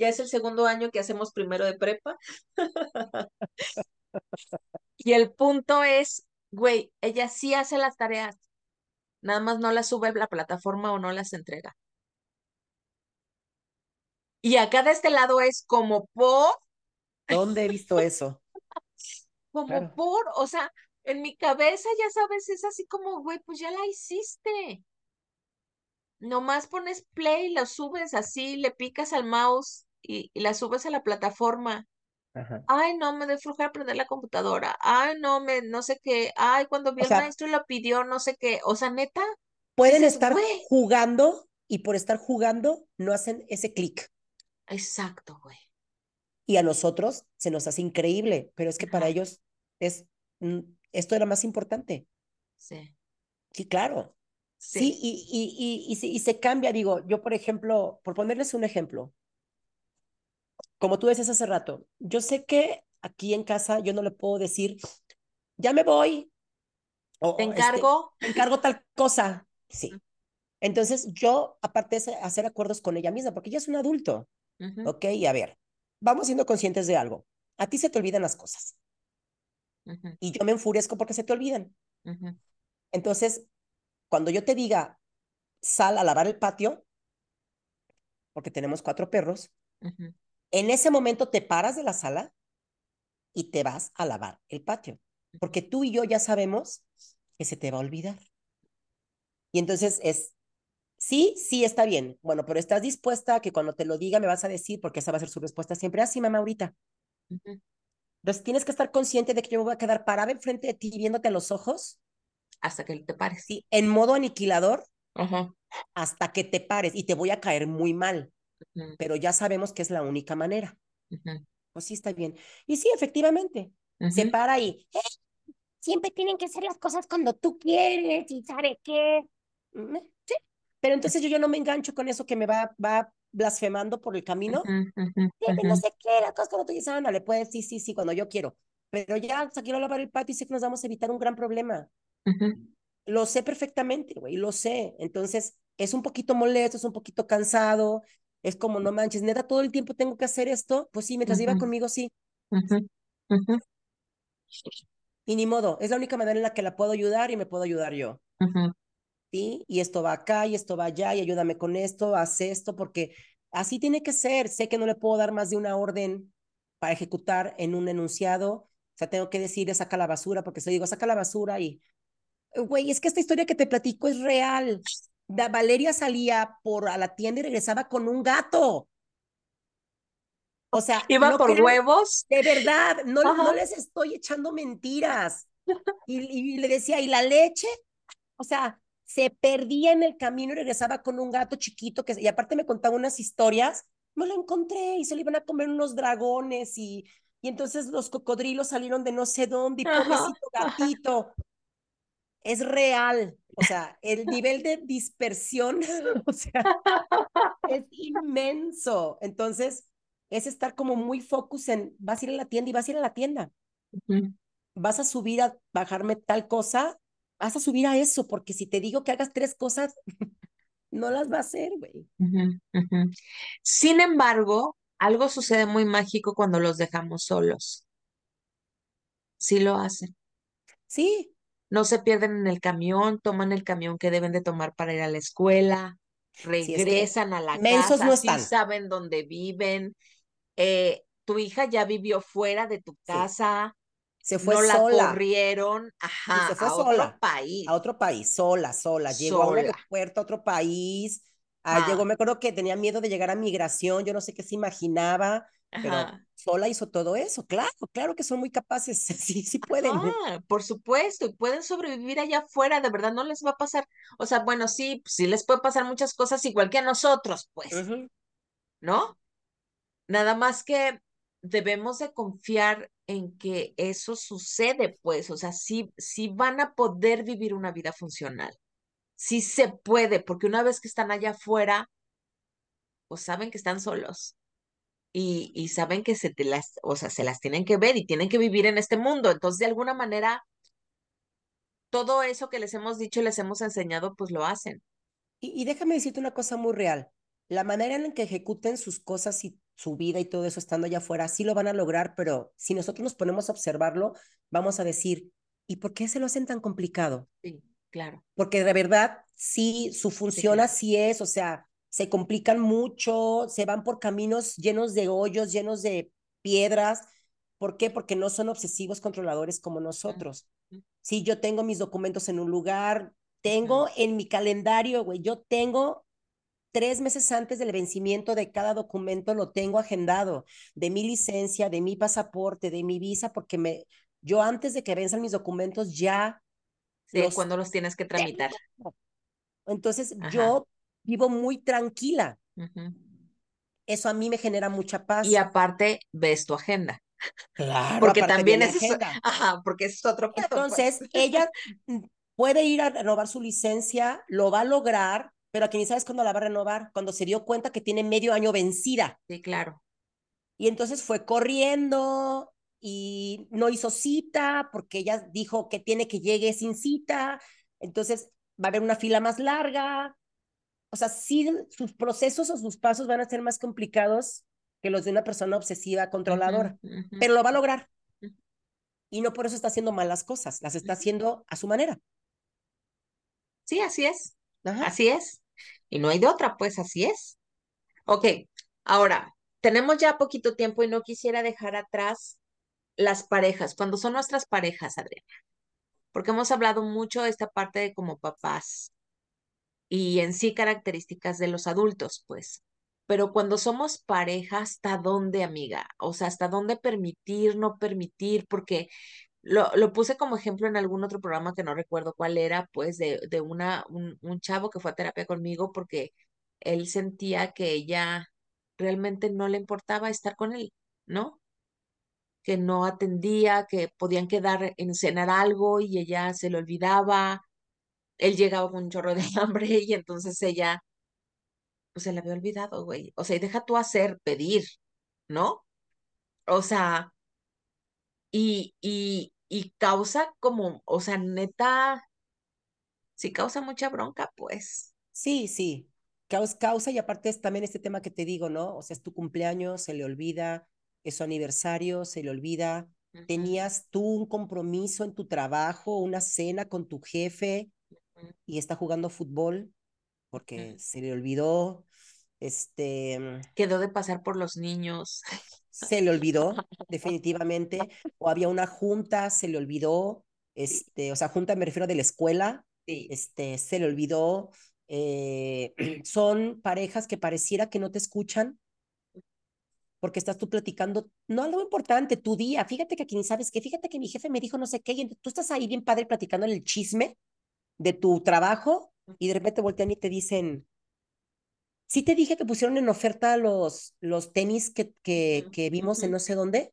Ya es el segundo año que hacemos primero de prepa. *laughs* y el punto es, güey, ella sí hace las tareas. Nada más no las sube a la plataforma o no las entrega. Y acá de este lado es como por. *laughs* ¿Dónde he visto eso? como por, o sea, en mi cabeza, ya sabes, es así como, güey, pues ya la hiciste. Nomás pones play, la subes así, le picas al mouse y, la subes a la plataforma. Ay, no, me de a prender la computadora. Ay, no, me, no sé qué. Ay, cuando vi el maestro lo pidió, no sé qué. O sea, neta. Pueden estar jugando y por estar jugando no hacen ese clic. Exacto, güey. Y a nosotros se nos hace increíble, pero es que para ellos es, mm, esto era más importante. Sí. Sí, claro. Sí, y, y, y, y, se cambia, digo, yo por ejemplo, por ponerles un ejemplo, como tú decías hace rato, yo sé que aquí en casa yo no le puedo decir, ya me voy. O, ¿Te este, encargo? te encargo tal cosa. Sí. Entonces yo, aparte de hacer acuerdos con ella misma, porque ella es un adulto, ¿ok? Y a ver, vamos siendo conscientes de algo. A ti se te olvidan las cosas. Y yo me enfurezco porque se te olvidan. Entonces, cuando yo te diga, sal a lavar el patio, porque tenemos cuatro perros, en ese momento te paras de la sala y te vas a lavar el patio, porque tú y yo ya sabemos que se te va a olvidar. Y entonces es, sí, sí, está bien. Bueno, pero estás dispuesta a que cuando te lo diga me vas a decir, porque esa va a ser su respuesta siempre, así, ah, mamá, ahorita. Entonces tienes que estar consciente de que yo me voy a quedar parada enfrente de ti viéndote a los ojos. Hasta que te pares. Sí, en modo aniquilador. Hasta que te pares y te voy a caer muy mal. Pero ya sabemos que es la única manera. Pues sí, está bien. Y sí, efectivamente, se para ahí. Eh, siempre tienen que ser las cosas cuando tú quieres y sabe qué. Mm, eh, sí. Pero entonces yo ya no me engancho con eso que me va, va blasfemando por el camino. no sé qué, la cosa cuando tú dices, ándale, pues sí, sí, sí, cuando yo quiero. Pero ya, o sea, quiero lavar el patio y sé que nos vamos a evitar un gran problema. Lo sé perfectamente, güey, lo sé. Entonces, es un poquito molesto, es un poquito cansado, es como, no manches, neta, todo el tiempo tengo que hacer esto. Pues sí, mientras iba conmigo, sí. Y ni modo, es la única manera en la que la puedo ayudar y me puedo ayudar yo. ¿sí? Y esto va acá y esto va allá y ayúdame con esto, haz esto, porque así tiene que ser. Sé que no le puedo dar más de una orden para ejecutar en un enunciado. O sea, tengo que decir, saca la basura, porque se digo, saca la basura y, güey, es que esta historia que te platico es real. Da, Valeria salía por a la tienda y regresaba con un gato. O sea, iba por huevos. De verdad, no, no les estoy echando mentiras. Y, y, le decía, ¿y la leche? O sea, se perdía en el camino y regresaba con un gato chiquito que, y aparte me contaba unas historias, me lo encontré y se le iban a comer unos dragones y, y entonces los cocodrilos salieron de no sé dónde y pobrecito gatito. Es real, o sea, el nivel de dispersión, *laughs* o sea, es inmenso. Entonces, es estar como muy focus en, vas a ir a la tienda y vas a ir a la tienda. Vas a subir a bajarme tal cosa, vas a subir a eso, porque si te digo que hagas tres cosas, *laughs* no las va a hacer, güey. Sin embargo, algo sucede muy mágico cuando los dejamos solos. Sí lo hacen. Sí. No se pierden en el camión, toman el camión que deben de tomar para ir a la escuela, regresan a la casa, no sí saben dónde viven. Eh, tu hija ya vivió fuera de tu casa, se fue no sola. la corrieron, ajá, se fue a sola, otro país. A otro país, sola, sola. Llegó a un aeropuerto a otro país, Ah, llegó, me acuerdo que tenía miedo de llegar a migración, yo no sé qué se imaginaba, pero sola hizo todo eso. Claro, claro que son muy capaces, *laughs* sí, sí pueden. Ah, por supuesto, y pueden sobrevivir allá afuera, de verdad no les va a pasar. O sea, bueno, sí, sí les puede pasar muchas cosas igual que a nosotros, pues, ¿no? Nada más que debemos de confiar en que eso sucede, pues, o sea, sí, sí van a poder vivir una vida funcional. Sí se puede, porque una vez que están allá afuera, pues saben que están solos y, y saben que se te las, o sea, se las tienen que ver y tienen que vivir en este mundo. Entonces, de alguna manera, todo eso que les hemos dicho y les hemos enseñado, pues lo hacen. Y, y déjame decirte una cosa muy real. La manera en que ejecuten sus cosas y su vida y todo eso estando allá afuera, sí lo van a lograr, pero si nosotros nos ponemos a observarlo, vamos a decir, ¿y por qué se lo hacen tan complicado? Sí, claro. Porque de verdad, sí, su función así es, o sea, se complican mucho, se van por caminos llenos de hoyos, llenos de piedras. ¿Por qué? Porque no son obsesivos controladores como nosotros. Si yo tengo mis documentos en un lugar, tengo en mi calendario, güey, yo tengo tres meses antes del vencimiento de cada documento, lo tengo agendado, de mi licencia, de mi pasaporte, de mi visa, porque me, yo antes de que venzan mis documentos ya... Sí, cuando los tienes que tramitar. Entonces, yo vivo muy tranquila. Eso a mí me genera mucha paz. Y aparte, ves tu agenda. Claro, porque también es ajá, porque es otro pues. Entonces, ella puede ir a renovar su licencia, lo va a lograr, pero aquí ni sabes cuándo la va a renovar, cuando se dio cuenta que tiene medio año vencida. Sí, claro. Y entonces fue corriendo y no hizo cita porque ella dijo que tiene que llegue sin cita. Entonces va a haber una fila más larga o sea, sí, sus procesos o sus pasos van a ser más complicados que los de una persona obsesiva, controladora, pero lo va a lograr. Y no por eso está haciendo malas cosas, las está haciendo a su manera. Sí, así es. Así es. Y no hay de otra, pues así es. Ok, ahora, tenemos ya poquito tiempo y no quisiera dejar atrás las parejas, cuando son nuestras parejas, Adriana, porque hemos hablado mucho de esta parte de como papás, y en sí características de los adultos, pues. Pero cuando somos pareja, ¿hasta dónde, amiga? O sea, ¿hasta dónde permitir, no permitir? Porque lo, lo puse como ejemplo en algún otro programa que no recuerdo cuál era, pues, de, de una, un, un chavo que fue a terapia conmigo porque él sentía que ella realmente no le importaba estar con él, ¿no? Que no atendía, que podían quedar en cenar algo y ella se le olvidaba, él llegaba con un chorro de *laughs* hambre y entonces ella, pues se le había olvidado, güey. O sea, y deja tú hacer, pedir, ¿no? O sea, y, y, y causa como, o sea, neta, sí causa mucha bronca, pues. Sí, sí. Causa, causa y aparte es también este tema que te digo, ¿no? O sea, es tu cumpleaños, se le olvida, es su aniversario, se le olvida. Tenías tú un compromiso en tu trabajo, una cena con tu jefe, y está jugando fútbol porque se le olvidó, este... Mm, Quedó de pasar por los niños. Se le olvidó, *laughs* definitivamente. O había una junta, se le olvidó, este, o sea, junta me refiero de la escuela, este, se le olvidó. Eh, *clears throat* son parejas que pareciera que no te escuchan porque estás tú platicando, no algo importante, tu día, fíjate que aquí ni sabes qué, fíjate que mi jefe me dijo no sé qué, y tú estás ahí bien padre platicando en el chisme, de tu trabajo y de repente voltean y te dicen, sí te dije que pusieron en oferta los, los tenis que, que, que vimos en no sé dónde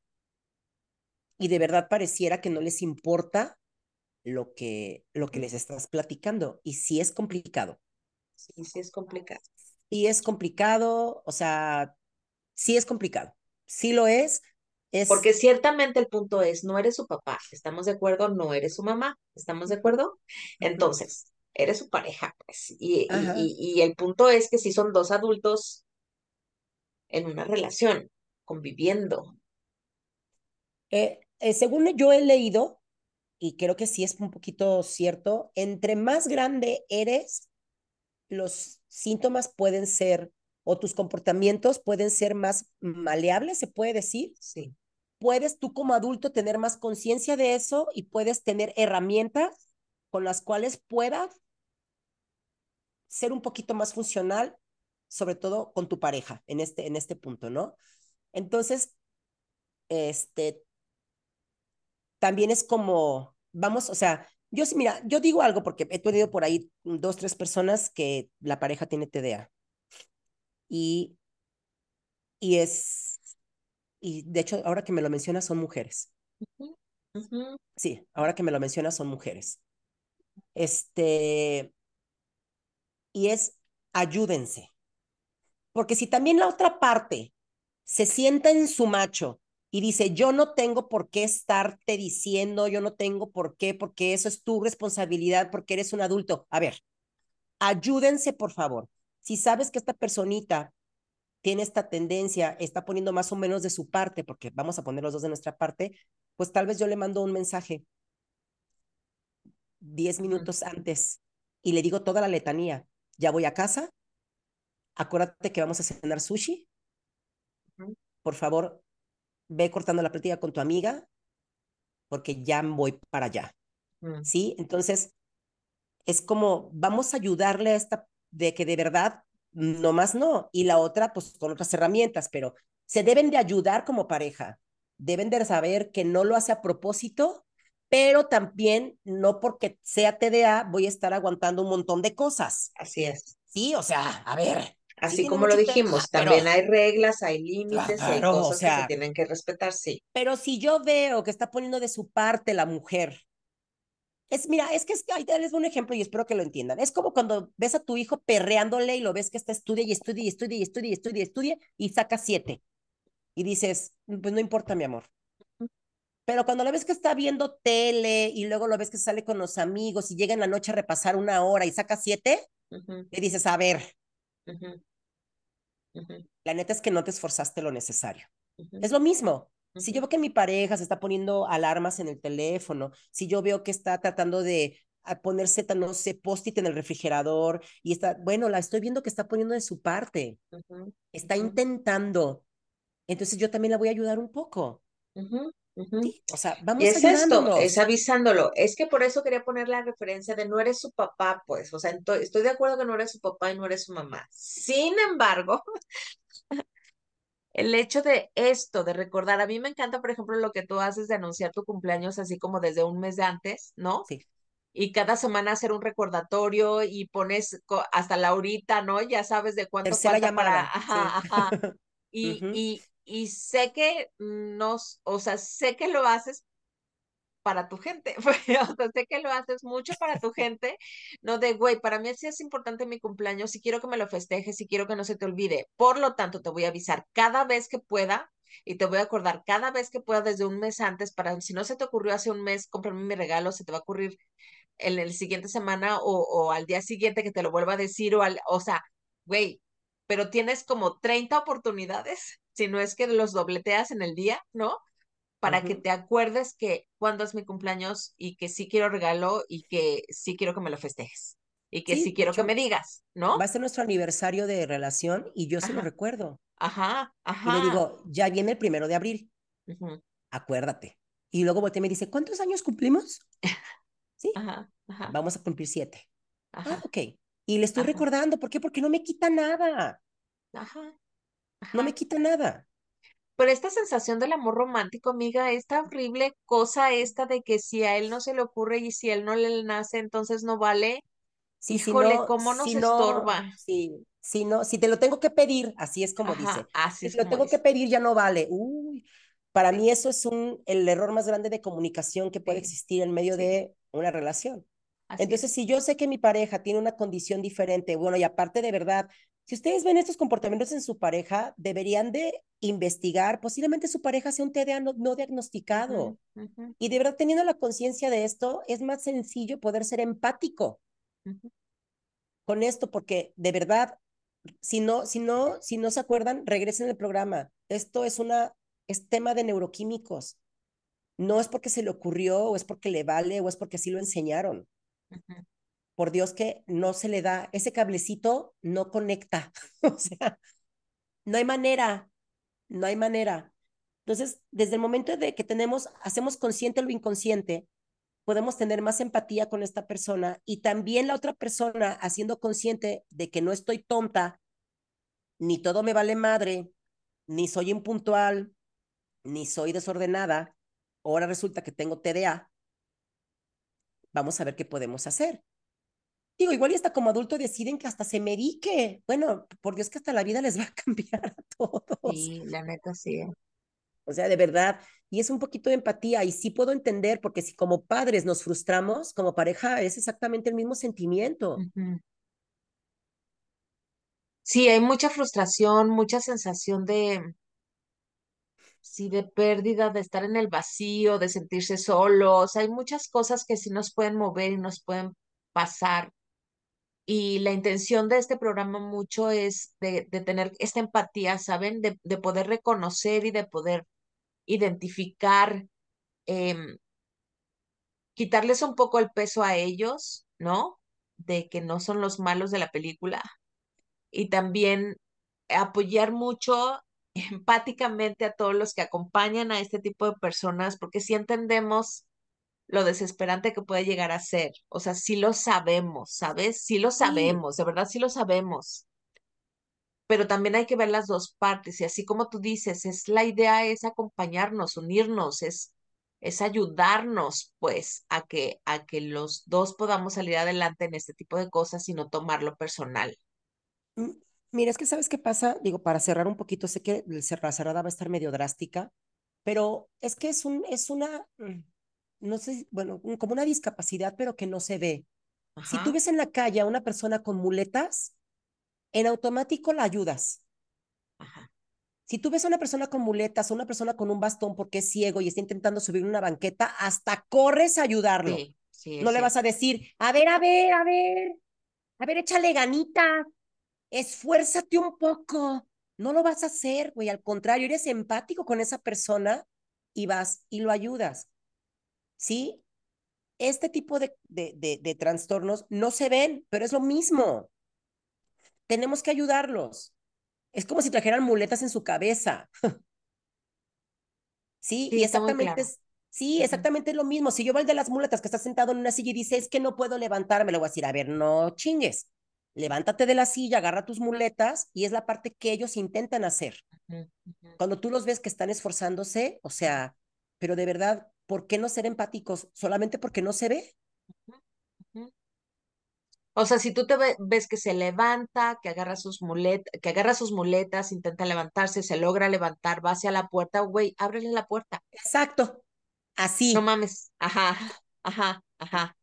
y de verdad pareciera que no les importa lo que, lo que les estás platicando y sí es complicado. Sí, sí es complicado. Y es complicado, o sea, sí es complicado. Sí lo es, porque ciertamente el punto es, no eres su papá, ¿estamos de acuerdo? No eres su mamá, ¿estamos de acuerdo? Entonces, eres su pareja, pues. Y, y, el punto es que si son dos adultos en una relación, conviviendo. Eh, eh, según yo he leído, y creo que sí es un poquito cierto, entre más grande eres, los síntomas pueden ser o tus comportamientos pueden ser más maleables, se puede decir. Sí. Puedes tú como adulto tener más conciencia de eso y puedes tener herramientas con las cuales puedas ser un poquito más funcional sobre todo con tu pareja en este, en este punto, ¿no? Entonces, este, también es como, vamos, o sea, yo sí, mira, yo digo algo porque he tenido por ahí dos, tres personas que la pareja tiene TDA. Y, y es, y de hecho, ahora que me lo mencionas, son mujeres. Sí, ahora que me lo mencionas, son mujeres. Este, y es ayúdense. Porque si también la otra parte se sienta en su macho y dice, yo no tengo por qué estarte diciendo, yo no tengo por qué, porque eso es tu responsabilidad, porque eres un adulto. A ver, ayúdense, por favor. Si sabes que esta personita tiene esta tendencia, está poniendo más o menos de su parte, porque vamos a poner los dos de nuestra parte, pues tal vez yo le mando un mensaje diez minutos antes y le digo toda la letanía. Ya voy a casa, acuérdate que vamos a cenar sushi. Por favor, ve cortando la plática con tu amiga porque ya voy para allá. Mm. ¿Sí? Entonces, es como, vamos a ayudarle a esta, de que de verdad, no más no. Y la otra, pues con otras herramientas, pero se deben de ayudar como pareja. Deben de saber que no lo hace a propósito, pero también no porque sea TDA voy a estar aguantando un montón de cosas. Así es. Sí, o sea, a ver, Así como lo dijimos, también hay reglas, hay límites, hay cosas que se tienen que respetar, sí. Pero si yo veo que está poniendo de su parte la mujer, es, mira, es que es, ahí les un ejemplo y espero que lo entiendan. Es como cuando ves a tu hijo perreándole y lo ves que está estudia y estudia y estudia y estudia y estudia y estudia y saca siete. Y dices, pues no importa, mi amor. Pero cuando lo ves que está viendo tele y luego lo ves que sale con los amigos y llega en la noche a repasar una hora y saca siete, le dices, a ver, la neta es que no te esforzaste lo necesario. Es lo mismo. Si yo veo que mi pareja se está poniendo alarmas en el teléfono, si yo veo que está tratando de ponerse, no sé, post-it en el refrigerador y está, bueno, la estoy viendo que está poniendo de su parte, está intentando, entonces yo también la voy a ayudar un poco. o sea, vamos y es esto, es avisándolo. Es que por eso quería poner la referencia de no eres su papá, pues. O sea, estoy de acuerdo que no eres su papá y no eres su mamá. Sin embargo, el hecho de esto, de recordar, a mí me encanta, por ejemplo, lo que tú haces de anunciar tu cumpleaños así como desde un mes de antes, ¿no? Sí. Y cada semana hacer un recordatorio y pones hasta la horita, ¿no? Ya sabes de cuánto Tercera falta llamada. para, ajá, ajá. *laughs* Y, y, y sé que nos, o sea, sé que lo haces para tu gente, *laughs* o sea, sé que lo haces mucho para tu *laughs* gente, no de, güey, para mí sí es importante mi cumpleaños, si quiero que me lo festejes, si quiero que no se te olvide, por lo tanto, te voy a avisar cada vez que pueda y te voy a acordar cada vez que pueda desde un mes antes para, si no se te ocurrió hace un mes, cómprame mi regalo, se te va a ocurrir en el siguiente semana o, o al día siguiente que te lo vuelva a decir o al, o sea, güey, pero tienes como 30 oportunidades, si no es que los dobleteas en el día, ¿no? Para que te acuerdes que cuando es mi cumpleaños y que sí quiero regalo y que sí quiero que me lo festejes y que sí, quiero que me digas, ¿no? Va a ser nuestro aniversario de relación y yo se lo recuerdo. Ajá, ajá. Y le digo, ya viene el primero de abril. Acuérdate. Y luego voltea y me dice, ¿cuántos años cumplimos? *laughs* sí. Ajá, ajá. Vamos a cumplir siete. Ah, ok. Y le estoy recordando, ¿por qué? Porque no me quita nada. Ajá. No me quita nada. Pero esta sensación del amor romántico, amiga, esta horrible cosa esta de que si a él no se le ocurre y si a él no le nace, entonces no vale. Sí, Híjole, si no, cómo nos estorba. Sí, si no, si te lo tengo que pedir, así es como dice. Así si te lo tengo que pedir ya no vale. Uy, para mí eso es un, el error más grande de comunicación que puede existir en medio de una relación. Entonces, si yo sé que mi pareja tiene una condición diferente, bueno, y aparte de verdad, si ustedes ven estos comportamientos en su pareja, deberían de investigar, posiblemente su pareja sea un TDA no, diagnosticado. Y de verdad, teniendo la conciencia de esto, es más sencillo poder ser empático con esto, porque de verdad, si no, si no, si no se acuerdan, regresen al programa. Esto es una, es tema de neuroquímicos. No es porque se le ocurrió, o es porque le vale, o es porque así lo enseñaron por Dios que no se le da, ese cablecito no conecta, *laughs* o sea, no hay manera, no hay manera. Entonces, desde el momento de que tenemos, hacemos consciente lo inconsciente, podemos tener más empatía con esta persona y también la otra persona haciendo consciente de que no estoy tonta ni todo me vale madre, ni soy impuntual, ni soy desordenada, ahora resulta que tengo TDA, vamos a ver qué podemos hacer. Digo, igual y hasta como adulto deciden que hasta se medique. Bueno, por Dios que hasta la vida les va a *laughs* cambiar a todos. Sí, la neta sí. O sea, de verdad. Y es un poquito de empatía y sí puedo entender porque si como padres nos frustramos, como pareja es exactamente el mismo sentimiento. Sí, hay mucha frustración, mucha sensación de, sí, de pérdida, de estar en el vacío, de sentirse solos. Hay muchas cosas que sí nos pueden mover y nos pueden pasar. Y la intención de este programa mucho es de, tener esta empatía, ¿saben? De, de, poder reconocer y de poder identificar, em, quitarles un poco el peso a ellos, ¿no? De que no son los malos de la película. Y también apoyar mucho *laughs* empáticamente a todos los que acompañan a este tipo de personas, porque si entendemos lo desesperante que puede llegar a ser. O sea, sí lo sabemos, ¿sabes? Sí lo sabemos, de verdad sí lo sabemos. Pero también hay que ver las dos partes y así como tú dices, es la idea es acompañarnos, unirnos, es es ayudarnos pues a que a que los dos podamos salir adelante en este tipo de cosas y no tomarlo personal. Mira, es que sabes qué pasa, digo, para cerrar un poquito, sé que la cerrada va a estar medio drástica, pero es que es un es una mm, no sé, bueno, como una discapacidad, pero que no se ve. Si tú ves en la calle a una persona con muletas, en automático la ayudas. Si tú ves a una persona con muletas, a una persona con un bastón porque es ciego y está intentando subir una banqueta, hasta corres a ayudarlo. no le vas a decir, a ver, a ver, a ver, a ver, échale ganita, esfuérzate un poco. No lo vas a hacer, güey. Al contrario, eres empático con esa persona y vas y lo ayudas. ¿Sí? Este tipo de, de, de, trastornos no se ven, pero es lo mismo. Tenemos que ayudarlos. Es como si trajeran muletas en su cabeza. *laughs* sí, y exactamente es, sí, exactamente es lo mismo. Si yo veo el de las muletas que está sentado en una silla y dice, es que no puedo levantarme, le voy a decir, a ver, no chingues. Levántate de la silla, agarra tus muletas y es la parte que ellos intentan hacer. Cuando tú los ves que están esforzándose, o sea, pero de verdad, ¿por qué no ser empáticos? ¿Solamente porque no se ve? O sea, si tú te ves que se levanta, que agarra sus muletas, que agarra sus muletas, intenta levantarse, se logra levantar, va hacia la puerta, güey, ábrele la puerta. Exacto. Así. No mames. Ajá, ajá, ajá.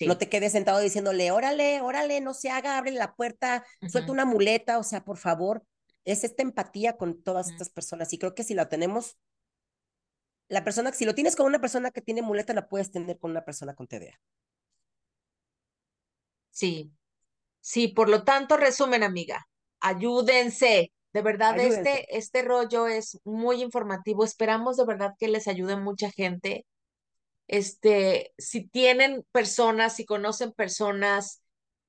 No te quedes sentado diciéndole, órale, órale, no se haga, abre la puerta, suelta una muleta, o sea, por favor. Es esta empatía con todas estas personas y creo que si la tenemos la persona, si lo tienes con una persona que tiene muleta, la puedes tener con una persona con TDA. Sí, sí, por lo tanto, resumen, amiga, ayúdense. De verdad, este, este rollo es muy informativo. Esperamos de verdad que les ayude mucha gente. Este, si tienen personas, si conocen personas,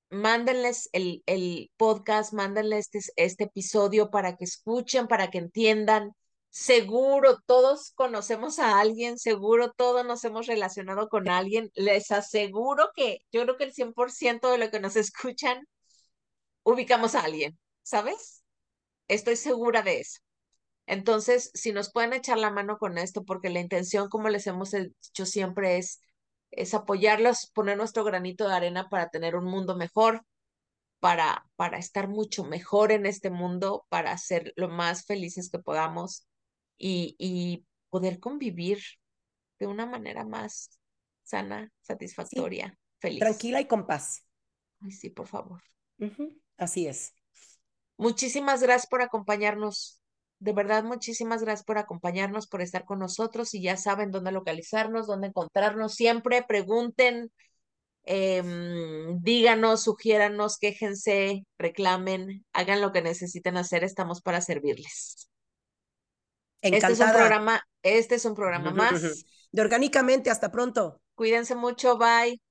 mándenles el, el podcast, mándenles este, este episodio para que escuchen, para que entiendan seguro todos conocemos a alguien, seguro todos nos hemos relacionado con alguien. Les aseguro que yo creo que el 100% de lo que nos escuchan ubicamos a alguien, ¿sabes? Estoy segura de eso. Entonces, si nos pueden echar la mano con esto, porque la intención, como les hemos dicho siempre, es, es apoyarlos, poner nuestro granito de arena para tener un mundo mejor, para, para estar mucho mejor en este mundo, para ser lo más felices que podamos y, poder convivir de una manera más sana, satisfactoria, feliz. Tranquila y con paz. Ay, sí, por favor. Así es. Muchísimas gracias por acompañarnos. De verdad, muchísimas gracias por acompañarnos, por estar con nosotros y ya saben dónde localizarnos, dónde encontrarnos. Siempre pregunten, em, díganos, sugiéranos, quéjense, reclamen, hagan lo que necesiten hacer. Estamos para servirles. Este es un programa, este es un programa *laughs* más. De orgánicamente, hasta pronto. Cuídense mucho, bye.